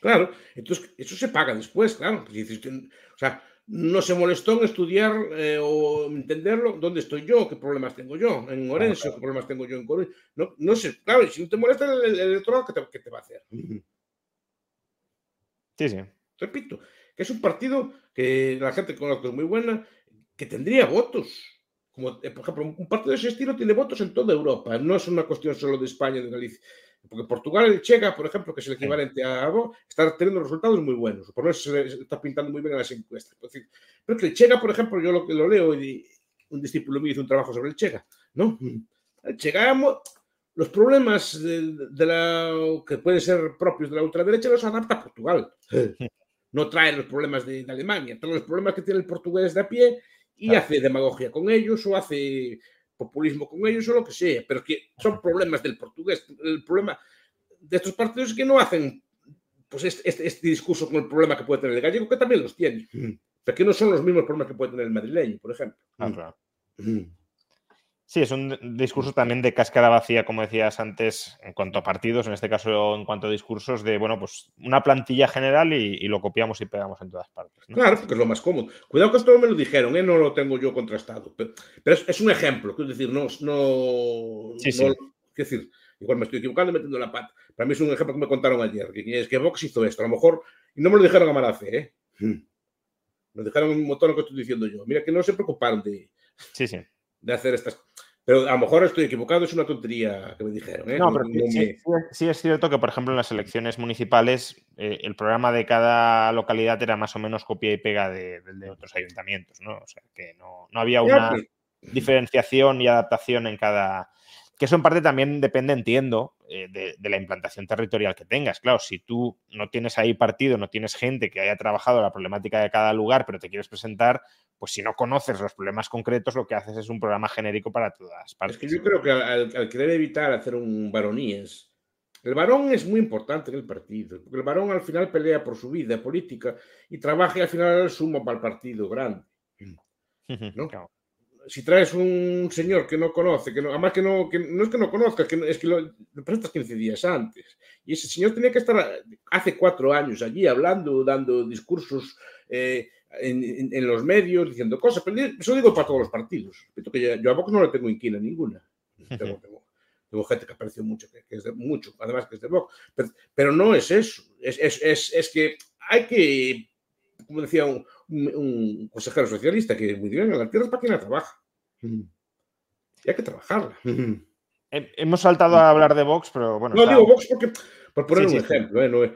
Claro, entonces eso se paga después, claro. O sea, no se molestó en estudiar eh, o entenderlo, dónde estoy yo, qué problemas tengo yo, en Orense, qué problemas tengo yo en Coruña. No, no sé, claro, si no te molesta el, el electorado, ¿qué te, ¿qué te, va a hacer? Sí, sí. Repito, que es un partido que la gente conozco es muy buena, que tendría votos. Como, eh, por ejemplo, un partido de ese estilo tiene votos en toda Europa, no es una cuestión solo de España, de Galicia. Porque Portugal, el Chega, por ejemplo, que es el equivalente a algo, está teniendo resultados muy buenos. Por eso se está pintando muy bien en las encuestas. Pero que el Chega, por ejemplo, yo lo que lo leo y un discípulo mío hizo un trabajo sobre el Chega, ¿no? El Chega, los problemas de, de la, que pueden ser propios de la ultraderecha los adapta a Portugal. No trae los problemas de, de Alemania, trae los problemas que tiene el portugués de a pie y claro. hace demagogia con ellos o hace populismo con ellos o lo que sea, pero que son problemas del portugués. El problema de estos partidos es que no hacen pues este, este, este discurso con el problema que puede tener el gallego, que también los tiene, pero que no son los mismos problemas que puede tener el madrileño, por ejemplo. Ah, claro. Sí, es un discurso también de cáscara vacía, como decías antes, en cuanto a partidos, en este caso en cuanto a discursos de, bueno, pues una plantilla general y, y lo copiamos y pegamos en todas partes. ¿no? Claro, porque es lo más cómodo. Cuidado que esto me lo dijeron, ¿eh? no lo tengo yo contrastado, pero, pero es, es, un ejemplo, quiero decir, no... no, sí, sí. no quiero decir, igual me estoy equivocando metiendo la pata. Para mí es un ejemplo que me contaron ayer, que es que Vox hizo esto, a lo mejor, y no me lo dijeron a mala fe, ¿eh? Me lo dijeron un montón lo que estoy diciendo yo. Mira que no se preocuparon de, sí, sí. De hacer estas pero a lo mejor estoy equivocado, es una tontería que me dijeron. ¿eh? No, pero no, sí, me... sí, es cierto que, por ejemplo, en las elecciones municipales, eh, el programa de cada localidad era más o menos copia y pega de, de, de otros ayuntamientos, ¿no? O sea, que no, no había una diferenciación y adaptación en cada. Que eso en parte también depende, entiendo, eh, de, de, la implantación territorial que tengas. Claro, si tú no tienes ahí partido, no tienes gente que haya trabajado la problemática de cada lugar, pero te quieres presentar, pues si no conoces los problemas concretos, lo que haces es un programa genérico para todas partes. Es que yo creo que al, al querer evitar hacer un varoníes, el varón es muy importante en el partido, porque el varón al final pelea por su vida política y trabaja y al final sumo para el partido grande. <laughs> ¿no? Claro. Si traes un señor que no conoce, que no, además que no, que no es que no conozca, que es que lo, lo presentas 15 días antes. Y ese señor tenía que estar hace cuatro años allí hablando, dando discursos eh, en, en, en, los medios, diciendo cosas. Pero eso digo para todos los partidos. Que yo, yo a Vox no le tengo inquina ninguna. Tengo, tengo, tengo, gente que aprecio mucho, que, que, es de mucho, además que es de Vox. Pero, pero no es eso. Es, es, es, es, que hay que, como decía un, un, un consejero socialista, que muy bien, la tierra es para quien la trabaja. Y hay que trabajarla. Hemos saltado a hablar de Vox, pero bueno. No, está... digo Vox porque, Por poner Sí, un sí, sí. ejemplo, ¿eh? No es-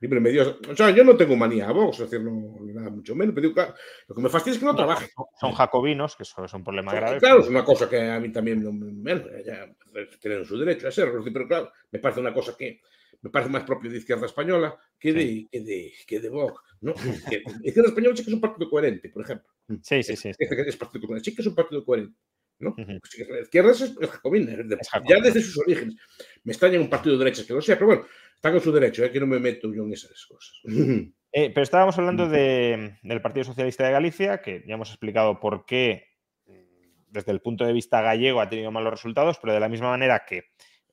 libre medio. O sea, yo no tengo manía a Vox, es decir, no, nada mucho menos, pero digo, claro, lo que me fastidia es que no trabaje. Son jacobinos, que eso es un problema grave. Claro, es una cosa que a mí también no me. Tienen su derecho a serlo, pero claro, me parece una cosa que me parece más propio de izquierda española que de, que de, que de Vox. ¿no? <laughs> Izquierda española sí que es un partido coherente, por ejemplo. Sí, sí, sí. Es, es- partido coherente, sí que es un partido coherente. ¿no? Sí que la izquierda es, es jacobina, de- Es ya desde sus orígenes. Me extraña un partido de derechas que lo sea, pero bueno, están en su derecho, ¿eh? que no me meto yo en esas cosas. <laughs> Eh, pero estábamos hablando de- del Partido Socialista de Galicia, que ya hemos explicado por qué mm, desde el punto de vista gallego ha tenido malos resultados, pero de la misma manera que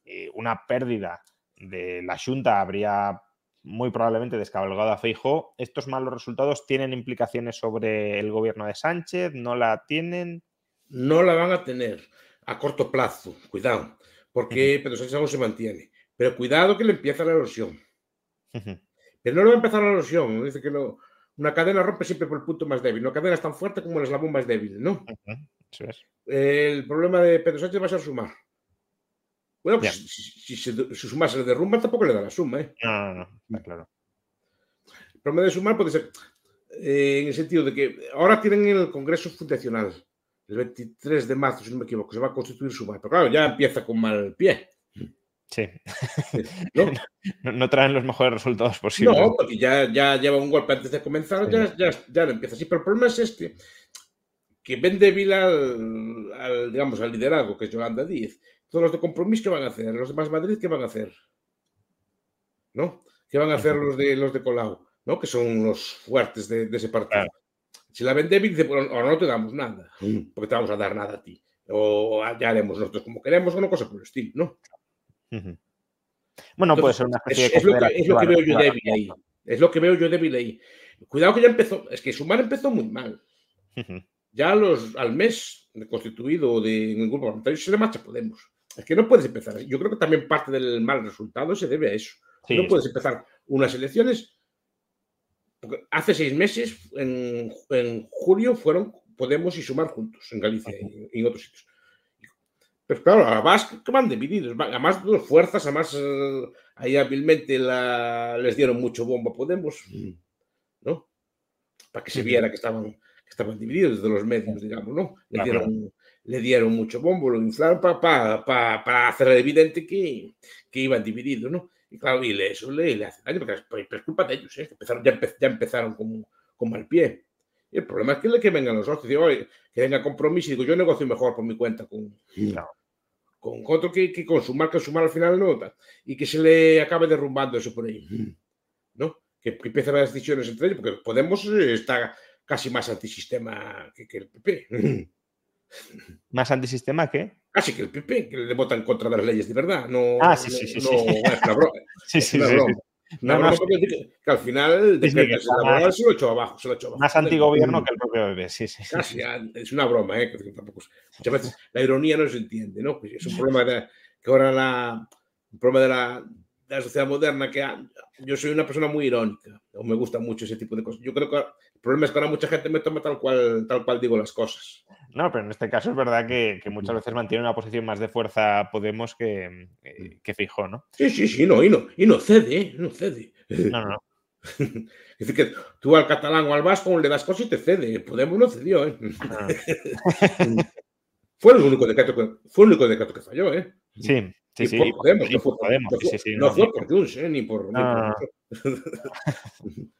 eh, una pérdida de la Junta habría muy probablemente descabalgado a Feijó, ¿estos malos resultados tienen implicaciones sobre el gobierno de Sánchez? ¿No la tienen? no la van a tener a corto plazo, cuidado, porque Pedro Sánchez aún se mantiene. Pero cuidado que le empieza la erosión. Pero no le va a empezar la erosión. Dice que no, una cadena rompe siempre por el punto más débil. Una cadena es tan fuerte como el eslabón más débil, ¿no? Ujú. Eso es. El problema de Pedro Sánchez va a ser sumar. Bueno, pues si, si, si sumar se le derrumba, tampoco le da la suma, ¿eh? No, no, no, está claro. El problema de sumar puede ser eh, en el sentido de que ahora tienen el Congreso Fundacional, el 23 de marzo, si no me equivoco, se va a constituir sumar. Pero claro, ya empieza con mal pie. Sí. ¿no? <laughs> No, no traen los mejores resultados posibles. No, porque ya, ya lleva un golpe antes de comenzar, Sí. ya, ya, ya lo empieza así. Pero el problema es este, que ven débil al, al, digamos, al liderazgo, que es Yolanda Díaz. Todos los de compromiso, ¿qué van a hacer? Los de Más Madrid, ¿qué van a hacer? ¿No? ¿Qué van a hacer los de, los de Colau? ¿No? Que son los fuertes de, de ese partido. Claro. Si la ven débil, dice, bueno, ahora no te damos nada, porque te vamos a dar nada a ti. O ya haremos nosotros como queremos, o una cosa por el estilo, ¿no? Bueno, puede ser una especie es, de es lo que, es lo que veo yo débil ahí. Es lo que veo yo débil ahí. Cuidado que ya empezó. Es que Sumar empezó muy mal. Ya los, al mes de constituido de en el grupo parlamentario se le marcha Podemos. Es que no puedes empezar. Yo creo que también parte del mal resultado se debe a eso. Sí, no puedes empezar unas elecciones. Porque hace seis meses, en, en julio, fueron Podemos y Sumar juntos en Galicia y en otros sitios. Pero claro, además que van divididos. Además, dos fuerzas, además, eh, ahí hábilmente la- les dieron mucho bombo a Podemos, ¿no? Para que se viera que estaban, que estaban divididos desde los medios, digamos, ¿no? Le dieron, le dieron mucho bombo, lo inflaron para para hacer evidente que, que iban divididos, ¿no? Y claro, y le- eso le, le hace daño, porque es, pero es culpa de ellos, ¿eh? Que empezaron, ya, empe- ya empezaron con, con mal pie. Y el problema es que, le, que vengan los otros, digo, que venga compromiso y digo, yo negocio mejor por mi cuenta con, Claro. con otro que, que consumar, que consumar al final no tal, y que se le acabe derrumbando eso por ahí, ¿no? Que, que empiecen las decisiones entre ellos, porque Podemos eh, está casi más antisistema que, que el PP. ¿Más antisistema que? Casi que el PP, que le vota en contra de las leyes de verdad. No, Ah, sí, sí, sí, no- sí. es una broma. <laughs> Sí, sí, una sí, broma. sí. Una broma porque que, que al final Sí, sí, está laboral más- se lo echó abajo. Se lo echó abajo. Más antigobierno que el propio bebé, sí, sí. sí. Casi, ah, es una broma, ¿eh? que tampoco es- muchas veces la ironía no se entiende, ¿no? Pues es un problema de, que ahora la, un problema de la, de la sociedad moderna que ah, yo soy una persona muy irónica, o me gusta mucho ese tipo de cosas. Yo creo que el problema es que ahora mucha gente me toma tal cual, tal cual digo las cosas. No, pero en este caso es verdad que, que muchas veces mantiene una posición más de fuerza Podemos que, eh, que Fijó, ¿no? Sí, sí, sí, no, y no, y no cede, ¿eh? No cede. No, no. <laughs> Es decir, que tú al catalán o al vasco le das cosas y te cede. Podemos no cedió, ¿eh? Ah, <laughs> Fue el único decreto que, fue el único decreto que falló, ¿eh? Sí, sí, sí. por Podemos, no fue, Podemos, no fue- sí, sí, no no, fue por Junts, ¿eh? Ni por... ni por- <laughs>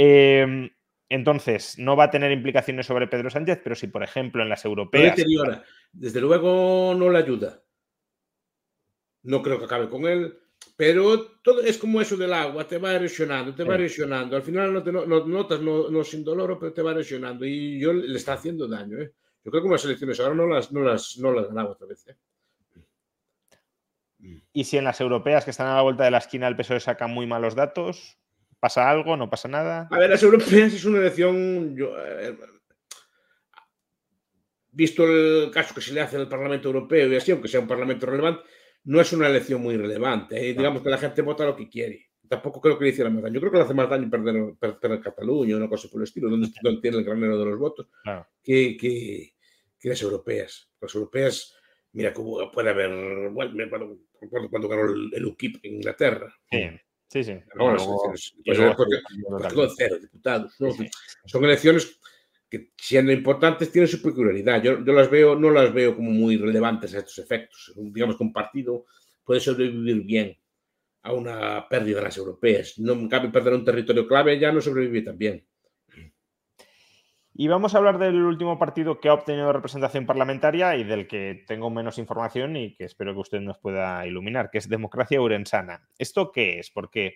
Eh, entonces, no va a tener implicaciones sobre Pedro Sánchez, pero si, por ejemplo, en las No europeas. deteriora. Desde luego no le ayuda. No creo que acabe con él. Pero todo es como eso del agua, te va erosionando, te va erosionando. Al final no te no- no- notas, no, no sin dolor, pero te va erosionando. Y yo le está haciendo daño. ¿eh? Yo creo que unas elecciones ahora no las, no las, no las ganaba otra vez. ¿eh? Y si en las europeas que están a la vuelta de la esquina el PSOE saca muy malos datos, ¿pasa algo? ¿No pasa nada? A ver, las europeas es una elección. yo, eh, visto el caso que se le hace en el Parlamento Europeo y así, aunque sea un Parlamento relevante, no es una elección muy relevante. ¿eh? Digamos que la gente vota lo que quiere. Tampoco creo que le hiciera más daño. Yo creo que le hace más daño perder, per- perder Cataluña o una cosa por el estilo, donde, donde tiene el granero de los votos, Claro. que, que, que las europeas. Las europeas, mira, hubo- puede haber. Bueno, cuando, cuando ganó el, el UKIP en Inglaterra. Sí, sí, sí. Luego- es- es- y pues, porque- porque cero diputados. ¿no? Son elecciones que, siendo importantes, tienen su peculiaridad. Yo, yo las veo, no las veo como muy relevantes a estos efectos. Digamos que un partido puede sobrevivir bien a una pérdida de las europeas. No en cambio perder un territorio clave ya no sobrevive tan bien. Y vamos a hablar del último partido que ha obtenido representación parlamentaria y del que tengo menos información y que espero que usted nos pueda iluminar, que es Democracia Urensana. ¿Esto qué es? Porque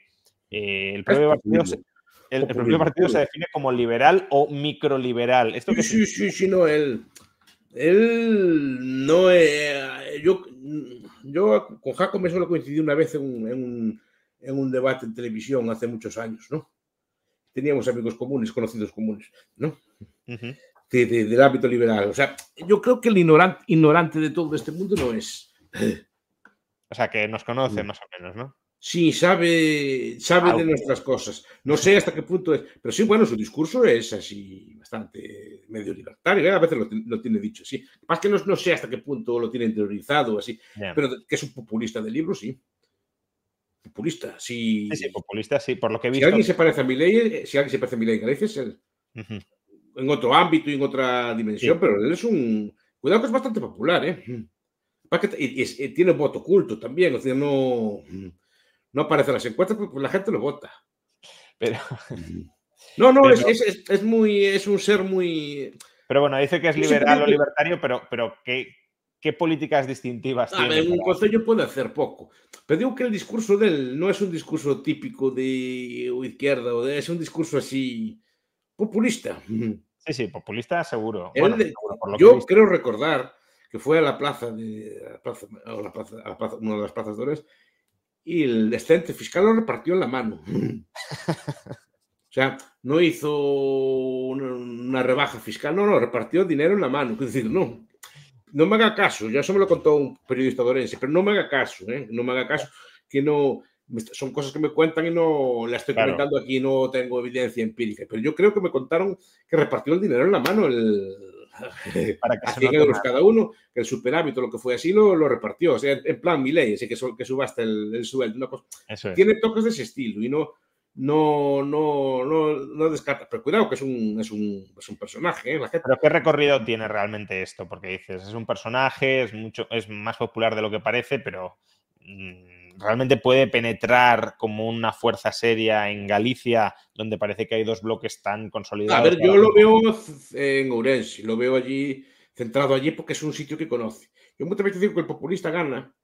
eh, el, propio partido se, el- el propio partido se define como liberal o microliberal. ¿Esto qué Sí, sí, sí, sí, no, él. Él no. eh, yo, yo con Jaco me solo coincidí una vez en un, en, un, en un debate en televisión hace muchos años, ¿no? Teníamos amigos comunes, conocidos comunes, ¿no? De- de- del ámbito liberal. O sea, yo creo que el ignorante, ignorante de todo este mundo no es. O sea, que nos conoce Mm. más o menos, ¿no? Sí, sabe, sabe de nuestras cosas. No sé hasta qué punto es, pero sí, bueno, su discurso es así bastante medio libertario, ¿eh? a veces lo, ti- lo tiene dicho, sí. Más que no, no sé hasta qué punto lo tiene interiorizado, así, Bien. pero que es un populista del libro, sí. Populista, sí. Sí, sí, populista, sí, por lo que he si visto. alguien se parece a Milei, eh, si alguien se parece a Milei Galicia es él. Ujú. En otro ámbito y en otra dimensión, Sí. pero él es un... Cuidado que es bastante popular, ¿eh? Y, y- y tiene voto oculto también, o sea, no, no aparece en las encuestas porque la gente lo vota. Pero, <laughs> No, no, Pero- es, es, es- muy, es un ser muy. pero bueno, dice que es liberal o pero- libertario, pero, pero ¿qué, qué políticas distintivas A tiene? ver, un para- concello puede hacer poco. Pero digo que el discurso de él no es un discurso típico de izquierda, o de, es un discurso así populista. Sí, sí, populista seguro. Él Bueno, seguro, por lo que Yo visto. creo recordar que fue a la plaza de a la plaza, a la plaza, a la plaza- una de las plazas de Ores, y el excedente fiscal lo repartió en la mano. <laughs> O sea, no hizo una, rebaja fiscal, no, no, repartió dinero en la mano. Es decir, no, no me haga caso, ya eso me lo contó un periodista dorense, pero no me haga caso, ¿eh? no me haga caso, que no, son cosas que me cuentan y no la estoy Claro. comentando aquí, no tengo evidencia empírica, pero yo creo que me contaron que repartió el dinero en la mano, el, <laughs> Para que a se 100 note euros cada uno, que el superávit o lo que fue así lo, lo repartió, o sea, en plan mi ley, así que, sol- que subasta el, el sueldo, una cosa. Es. Tiene toques de ese estilo y no, no, no, no, no descarta, pero cuidado que es un, es un, es un personaje, ¿eh? la gente Pero ¿qué recorrido tiene realmente esto? Porque dices, es un personaje, es mucho, es más popular de lo que parece, pero mm, realmente puede penetrar como una fuerza seria en Galicia, donde parece que hay dos bloques tan consolidados. A ver, yo lo veo en Ourense, lo veo allí, centrado allí porque es un sitio que conoce. Yo muchas veces digo que el populista gana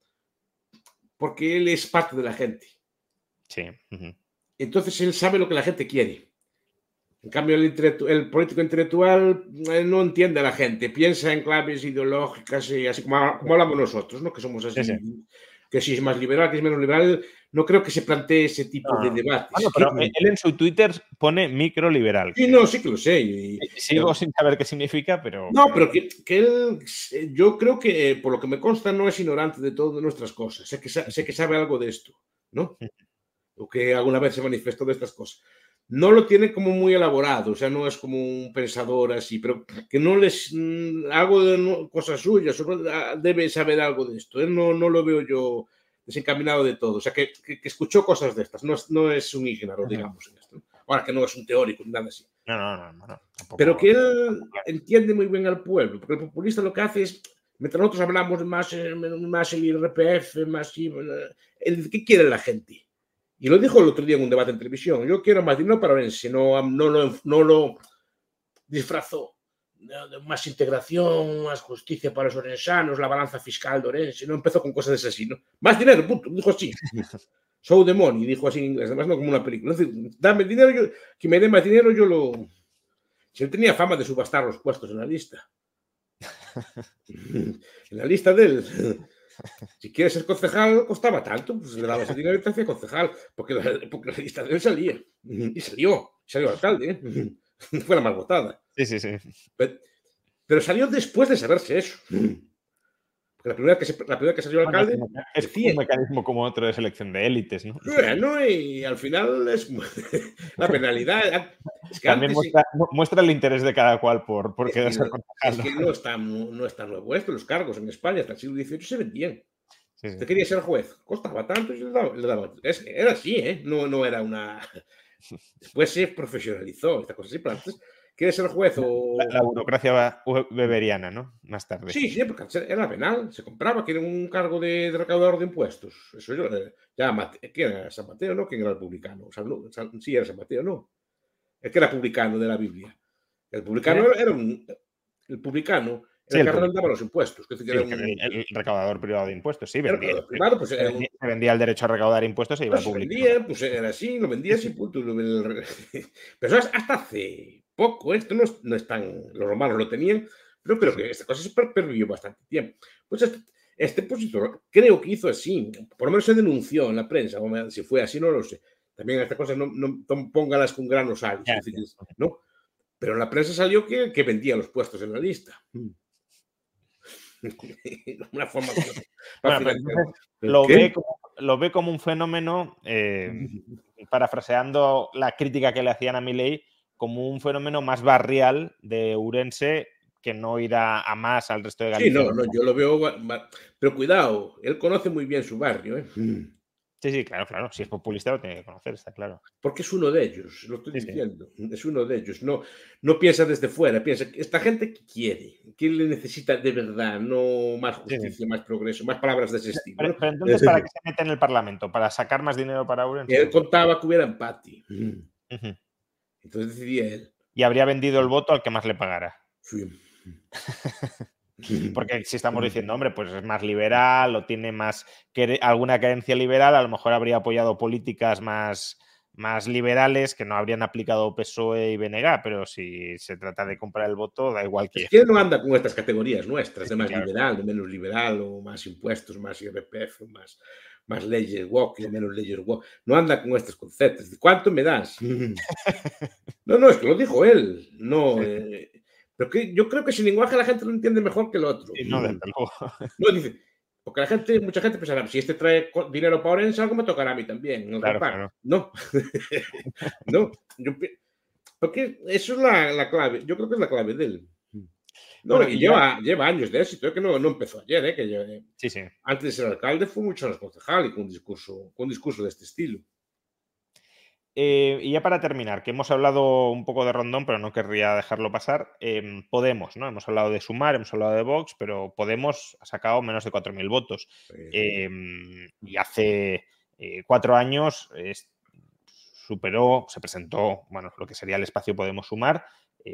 porque él es parte de la gente. Sí. ujú. Entonces él sabe lo que la gente quiere. En cambio, el, el político intelectual eh, no entiende a la gente, piensa en claves ideológicas y así como, como hablamos nosotros, ¿no? que somos así, Sí, que si es más liberal, que es menos liberal, no creo que se plantee ese tipo No, de no. debates. Bueno, pero él en su Twitter pone microliberal. Sí, no, sí que lo sé. y- Sigo sin saber qué significa, pero. No, pero que, que él, eh, yo creo que, eh, por lo que me consta, no es ignorante de todas nuestras cosas. Sé que, sé que sabe algo de esto, ¿no? O que alguna vez se manifestó de estas cosas. No lo tiene como muy elaborado, o sea, no es como un pensador así, pero que no les. mm, algo de no- cosas suyas, ah, debe saber algo de esto. Él no, no lo veo yo desencaminado de todo, o sea, que, que- que escuchó cosas de estas, no es, no es un ígnaro, digamos, en esto. Ahora que no es un teórico nada así. No, no, no, no, Pero que él entiende muy bien al pueblo, porque el populista lo que hace es, mientras nosotros hablamos más, eh, más el IRPF, más eh, ¿qué quiere la gente? Y lo dijo el otro día en un debate en televisión, yo quiero más dinero para Orense, no, no, lo, no lo disfrazó. de- de Más integración, más justicia para los orensanos, la balanza fiscal de Orense, no empezó con cosas así, ¿no? Más dinero, punto, dijo así. <laughs> Show the money, dijo así en inglés, además no como una película. Es decir, dame el dinero, yo, que me dé más dinero, yo lo, si él tenía fama de subastar los puestos en la lista. <laughs> en la lista de él. <laughs> Si quieres ser concejal, costaba tanto, pues le daba ese dinero y te concejal, porque la, porque la lista de él salía. Y salió, salió alcalde. ¿eh? <laughs> Fue la más votada. Sí, sí, sí. Pero, pero salió después de saberse eso. La primera que, se- la primera que salió Bueno, alcalde, es es un mecanismo como otro de selección de élites, ¿no? bueno, y al final es <laughs> la penalidad. Es que También antes- muestra, mu- muestra el interés de cada cual por, por quedarse no- Es ¿no? que no está, no está nuevo esto. Los cargos en España hasta el siglo XVIII se vendían. Sí, sí. Usted quería ser juez, costaba tanto y le daba. le daba- es- era así, ¿eh? No, no era una. <laughs> Después se profesionalizó esta cosa así, pero antes quería ser juez o. La, la burocracia weberiana, ¿no? Más tarde. Sí, sí, porque era penal, se compraba, que era un cargo de, de recaudador de impuestos. Eso yo, eh, ya, Mate- ¿quién era San Mateo? ¿No? ¿Quién era el publicano? O sea, no, San- sí, era San Mateo, ¿no? El que era publicano de la Biblia. El publicano era, era un. El publicano Sí, era el el que arrendaba los impuestos. que Sí, era un- el, el recaudador privado de impuestos, sí, vendía, recaudador privado, pues era un- vendía- se vendía el derecho a recaudar impuestos e iba Pues a se publicar. vendía, pues era así, lo vendía así, punto. lo- el- <laughs> Pero eso hasta hace poco, esto no es, no es tan. Los romanos lo tenían, pero creo que esta cosa se per- pervivió bastante tiempo. Pues este, este opositor creo que hizo así, por lo menos se denunció en la prensa, si fue así, no lo sé. También estas cosas no, no tom- póngalas con granos sal, ¿no? Pero en la prensa salió que, que vendía los puestos en la lista. <laughs> Una forma <laughs> Bueno, lo, ve como, lo ve como un fenómeno, eh, <laughs> parafraseando la crítica que le hacían a Milei, como un fenómeno más barrial de Urense que no irá a más al resto de Sí, Galicia. no, no, yo lo veo. Pero cuidado, él conoce muy bien su barrio, ¿eh? Sí, sí, claro, claro. Si es populista lo tiene que conocer, está claro. Porque es uno de ellos, lo estoy Sí, sí. diciendo. Es uno de ellos. No, no piensa desde fuera, piensa que esta gente que quiere, que le necesita de verdad, no más Sí, sí. justicia, más progreso, más palabras de ese estilo. Pero, pero entonces, Es ¿para qué se mete en el Parlamento? ¿Para sacar más dinero para Urense? Él contaba que hubiera empate. Ujú. Entonces decidía él. Y habría vendido el voto al que más le pagara. Sí. <laughs> Porque si estamos diciendo, hombre, pues es más liberal o tiene más alguna creencia liberal, a lo mejor habría apoyado políticas más, más liberales que no habrían aplicado PSOE y BNG, pero si se trata de comprar el voto, da igual que. Es que no anda con estas categorías nuestras, de <laughs> más liberal, de menos liberal, o más impuestos, más IRPF, más, más leyes woke, o menos leyes woke. No anda con estos conceptos. ¿De ¿Cuánto me das? <laughs> No, no, es que lo dijo él. No, eh, pero que yo creo que sin lenguaje la gente lo entiende mejor que el otro. Sí, no, desde luego. No, dice, porque la gente, mucha gente pensará, si este trae dinero para Orense, algo me tocará a mí también. ¿no? Claro, claro. No, <laughs> no, yo porque eso es la, la clave, yo creo que es la clave de él. No, Bueno, y lleva, lleva años de éxito, eh, que no, no empezó ayer, eh, que Sí, sí. antes de ser alcalde fue muchos años concejal y con un discurso, con un discurso de este estilo. Eh, y ya para terminar, que hemos hablado un poco de Rondón, pero no querría dejarlo pasar. em, Podemos, ¿no? Hemos hablado de Sumar, hemos hablado de Vox, pero Podemos ha sacado menos de 4.000 votos. Eh, Em, y hace eh, cuatro años superó, se presentó, bueno, lo que sería el espacio Podemos Sumar,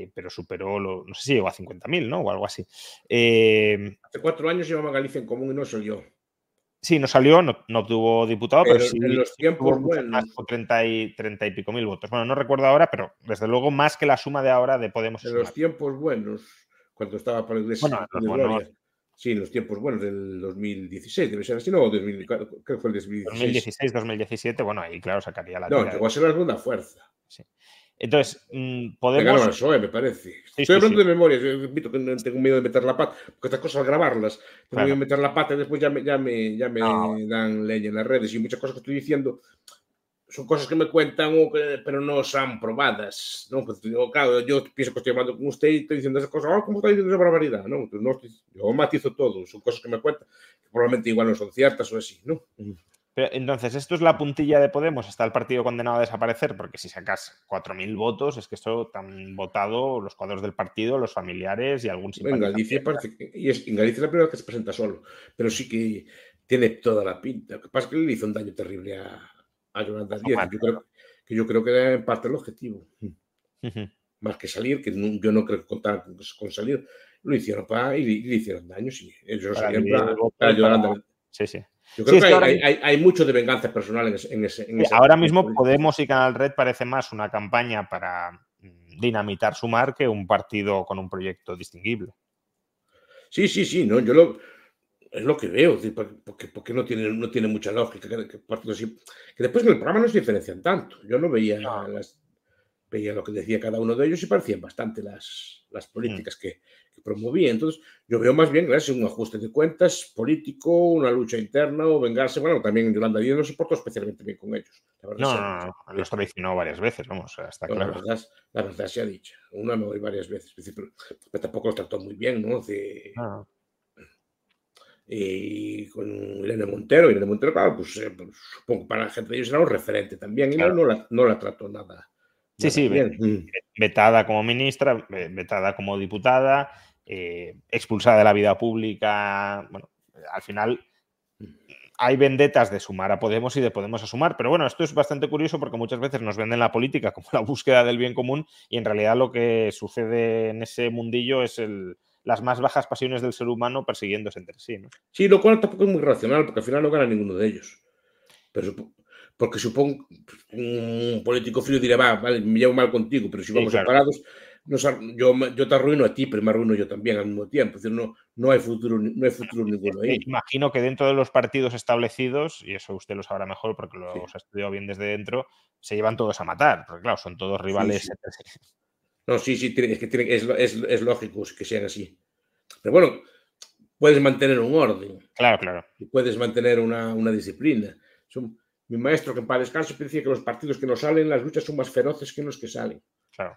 eh, pero superó, lo- no sé si llegó a 50.000, ¿no? O algo así. Em, hace cuatro años llevaba Galicia en común y no yo. sí, no salió, no, no obtuvo diputado, pero, Pero sí en los sí tiempos tuvo 30 y, 30 y pico mil votos. Bueno, no recuerdo ahora, pero desde luego más que la suma de ahora de Podemos En Sumar. los tiempos buenos, cuando estaba para Iglesia Bueno, los buenos. Sí, en los tiempos buenos del 2016, debe ser así, no, 2004, creo que fue el 2016. 2016, 2017, bueno, ahí claro sacaría la No, llegó a ser la segunda fuerza. Entonces, mm, Podemos... al PSOE, me parece. Sí, Estoy sí, hablando sí. de memoria, yo admito que no tengo miedo de meter la pata, porque estas cosas al grabarlas, tengo Claro. miedo de meter la pata y después ya me, ya me, ya me No. dan leña en las redes y muchas cosas que estoy diciendo son cosas que me cuentan, pero no son probadas. ¿no? Pues, digo, claro, yo pienso que estoy hablando con usted y estoy diciendo esas cosas, "Ah, ¿cómo está diciendo esa barbaridad? No, Pues no estoy- yo matizo todo, son cosas que me cuentan, que probablemente igual no son ciertas o así, ¿no? Pero, entonces, esto es la puntilla de Podemos. Está el partido condenado a desaparecer, porque si sacas 4.000 votos, es que esto han votado los cuadros del partido, los familiares y algún En. Galicia parece que, y es, en Galicia es la primera vez que se presenta solo, pero sí que tiene toda la pinta. Lo que pasa es que le hizo un daño terrible a, a Yolanda Díaz. Omar, Yo creo, que yo creo que era en parte el objetivo. Más que salir, que no- yo no creo que contaran con, con salir, lo hicieron para y, y le hicieron daño. Sí, ellos lo Para para, para para- Yolanda. Sí, sí. Yo Sí, creo es que, hay, ahora hay- mucho de venganza personal en ese. En ese, en Sí, esa- ahora mismo Podemos y Canal Red parece más una campaña para mm, dinamitar Sumar que un partido con un proyecto distinguible. Sí, sí, sí, no, yo lo, es lo que veo, porque, porque- no, tiene, no tiene mucha lógica. Que, que después en el programa no se diferencian tanto. Yo no veía, No. las, veía lo que decía cada uno de ellos y parecían bastante las, las políticas que, que promovía. Entonces, yo veo más bien gracias un ajuste de cuentas político, una lucha interna o vengarse. Bueno, también Yolanda Díaz no se portó especialmente bien con ellos. La verdad No, no, no, no, los traicionó varias veces, vamos, está No, la, claro. verdad, la verdad sea dicha. Una no y varias veces. Pero, pero tampoco los trató muy bien, ¿no? De- No, y con Irene Montero. Irene Montero, claro, pues, eh, pues, supongo que para la gente de ellos era un referente también y Claro. no, la, no la trató nada. Sí, sí, bien. Mm. vetada como ministra, ve- vetada como diputada, eh, expulsada de la vida pública. Bueno, al final hay vendetas de sumar a Podemos y de Podemos a sumar, pero bueno, esto es bastante curioso porque muchas veces nos venden la política como la búsqueda del bien común y en realidad lo que sucede en ese mundillo es el, las más bajas pasiones del ser humano persiguiéndose entre sí. ¿no? Sí, lo cual tampoco es muy racional, porque al final no gana ninguno de ellos. Pero porque supongo un político frío dirá, va, vale, me llevo mal contigo, pero si Sí, vamos claro. separados, nos yo, te arruino a ti, pero me arruino yo también al mismo tiempo. Es decir, no, no hay futuro, no hay futuro <laughs> ninguno Eh, ahí. Imagino que dentro de los partidos establecidos, y eso usted lo sabrá mejor porque lo Sí. ha estudiado bien desde dentro, se llevan todos a matar, porque claro, son todos rivales. sí. No, sí, sí, es que tiene- es, es, es lógico que sean así. Pero bueno, puedes mantener un orden. Claro, claro. y puedes mantener una, una disciplina. Son- mi maestro, que en paz descanse, decía que los partidos que no salen, las luchas son más feroces que los que salen. claro.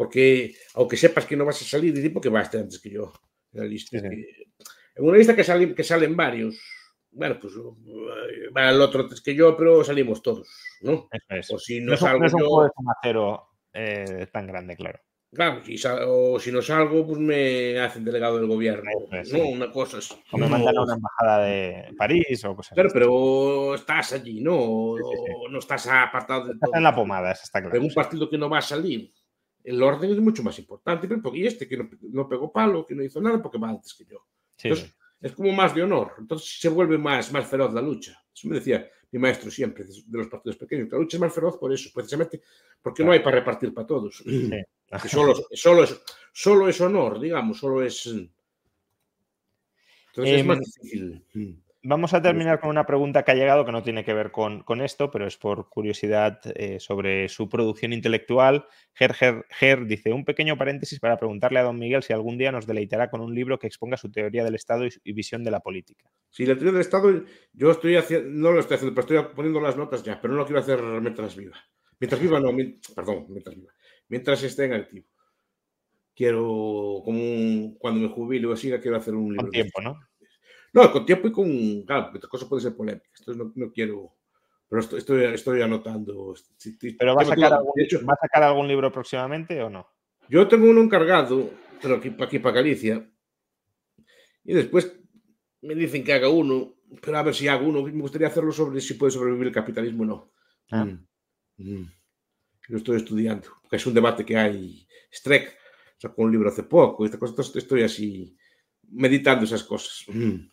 Porque, aunque sepas que no vas a salir, dice, porque vas a estar antes que yo en la lista. Sí, En una lista que salen, que salen varios, bueno, pues eh, va el otro antes que yo, pero salimos todos, ¿no? Es. O si No no es un, salgo no es un eh, tan grande, claro. claro, si o si no salgo, pues me hacen delegado del gobierno. No, una cosa es. O me mandan a una embajada de París o cosas Claro, así. pero estás allí, ¿no? O, Sí, sí, no estás apartado de Estás todo. en la pomada, está claro. En un partido que no va a salir, el orden es mucho más importante. Pero porque este que no, no pegó palo, que no hizo nada, porque va antes que yo. Sí, Entonces, es como más de honor. Entonces se vuelve más, más feroz la lucha. Eso me decía mi maestro siempre, de los partidos pequeños. que La lucha es más feroz por eso, precisamente porque no hay para repartir para todos. <clears throat> Que solo, solo, es, solo es honor, digamos, solo es. Entonces es Em, más difícil. Vamos a terminar con una pregunta que ha llegado que no tiene que ver con, con esto, pero es por curiosidad eh, sobre su producción intelectual. Ger, Ger- Ger dice, un pequeño paréntesis para preguntarle a don Miguel si algún día nos deleitará con un libro que exponga su teoría del Estado y, y visión de la política. Si la teoría del Estado, yo estoy haciendo, no lo estoy haciendo, pero estoy poniendo las notas ya, pero no lo quiero hacer mientras viva. Mientras viva, no, mien- perdón, mientras viva. Mientras esté en activo. Quiero, como un- cuando me jubile o así, quiero hacer un libro. Con tiempo. ¿no? No, con tiempo y con. Claro, otras cosas pueden ser polémicas. Entonces no, no quiero. Pero estoy, estoy, estoy anotando. ¿Pero va a, sacar algún, hecho, ¿va a sacar algún libro próximamente o no? yo tengo uno encargado, pero aquí, aquí para Galicia. Y después me dicen que haga uno, pero a ver si hago uno. Me gustaría hacerlo sobre si puede sobrevivir el capitalismo o no. Ah. Mm. Mm. Lo estoy estudiando, porque es un debate que hay. Streck sacó un libro hace poco. Esta cosa, estoy así meditando esas cosas. Mm.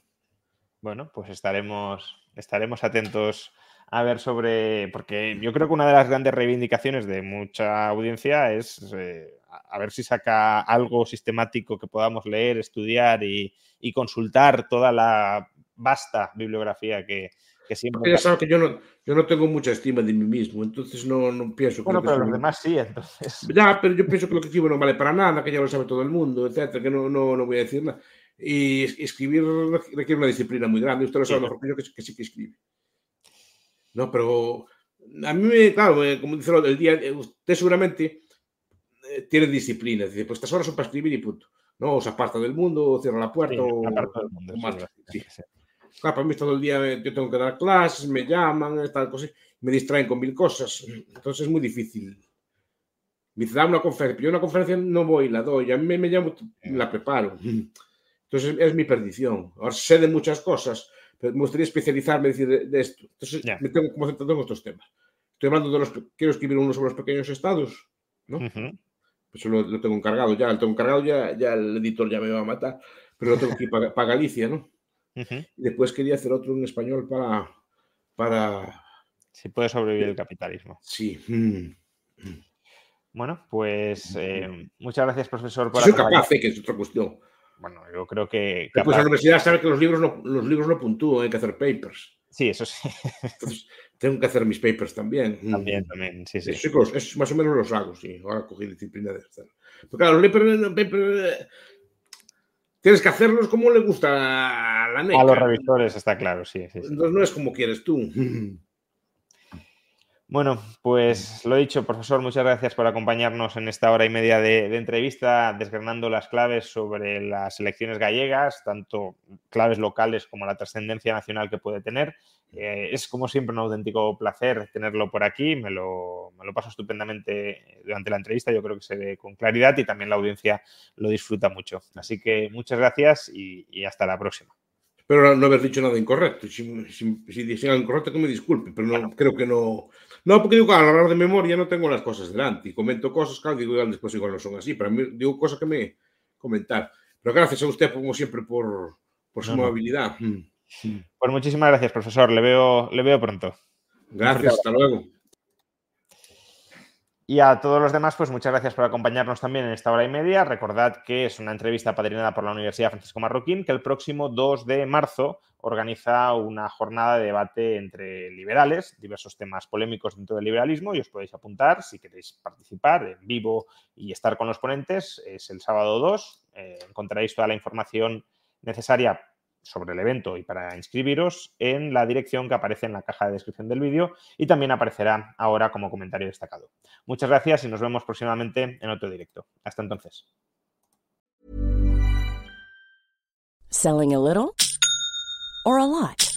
Bueno, pues estaremos, estaremos atentos a ver sobre, porque yo creo que una de las grandes reivindicaciones de mucha audiencia es eh, a ver si saca algo sistemático que podamos leer, estudiar y, y consultar toda la vasta bibliografía que, que siempre... Ya sabes que yo no, yo no tengo mucha estima de mí mismo, entonces no, no pienso que Bueno, que pero los demás sí, entonces... Ya, pero yo pienso que lo que escribo no vale para nada, que ya lo sabe todo el mundo, etcétera, que no, no, no voy a decir nada. Y es- escribir requiere una disciplina muy grande. Usted lo sabe Sí. mejor que yo, que, que sí que escribe. No, pero a mí, claro, eh, como dice el día, eh, usted seguramente eh, tiene disciplina. Dice, pues estas horas son para escribir y punto. No, o se aparta del mundo, o cierra la puerta, Sí, o, del mundo, o marcha. Sí. Claro, para mí todo el día yo tengo que dar clases, me llaman, tal cosa, me distraen con mil cosas. Entonces es muy difícil. Me dice, da una conferencia, yo una conferencia no voy, la doy, a mí me, me llamo, la preparo. Entonces es mi perdición. Ahora sé de muchas cosas, pero me gustaría especializarme decir, de, de esto. Entonces me tengo como centrado en estos temas. Estoy hablando de los, quiero escribir uno sobre los pequeños estados, ¿no? Pues eso lo, lo tengo encargado ya, lo tengo encargado ya, ya el editor ya me va a matar, pero lo tengo que ir para, para Galicia, ¿no? Y después quería hacer otro en español para, para, Si puede sobrevivir el capitalismo. sí. mm. Bueno, pues eh, muchas gracias, profesor, por soy capaz, eh, que es otra cuestión. Bueno, yo creo que capaz- la universidad sabe que los libros no, los libros no puntúan, hay que hacer papers. Sí, eso sí. <laughs> Entonces, tengo que hacer mis papers también. También, también, sí, sí. Sí, que los- es- más o menos los hago, sí. Ahora cogí disciplina de hacer. Pero claro, los papers, eh, tienes que hacerlos como le gusta a la NECA. A los revisores está claro, sí, sí, sí. Entonces no es como quieres tú. <laughs> Bueno, pues lo dicho, profesor, muchas gracias por acompañarnos en esta hora y media de, entrevista, desgranando las claves sobre las elecciones gallegas, tanto claves locales como la trascendencia nacional que puede tener. Eh, es como siempre un auténtico placer tenerlo por aquí, me lo, me lo, paso estupendamente durante la entrevista, yo creo que se ve con claridad y también la audiencia lo disfruta mucho. Así que muchas gracias y hasta la próxima. Espero no haber dicho nada incorrecto. Si, si, si algo incorrecto, que me disculpe, pero no, creo que no. No, porque digo, al hablar de memoria no tengo las cosas delante y comento cosas, claro, digo, igual después igual no son así, pero digo cosas que me comentar. Pero gracias a usted, como siempre, por, por su amabilidad. Mm. Pues muchísimas gracias, profesor. Le veo, le veo pronto. Gracias, hasta luego. Y a todos los demás, pues muchas gracias por acompañarnos también en esta hora y media. Recordad que es una entrevista padrinada por la Universidad Francisco Marroquín, que el próximo 2 de marzo organiza una jornada de debate entre liberales, diversos temas polémicos dentro del liberalismo, y os podéis apuntar si queréis participar en vivo y estar con los ponentes. Es el sábado 2. Eh, encontraréis toda la información necesaria sobre el evento y para inscribiros en la dirección que aparece en la caja de descripción del vídeo y también aparecerá ahora como comentario destacado. Muchas gracias y nos vemos próximamente en otro directo. Hasta entonces. Selling a little or a lot.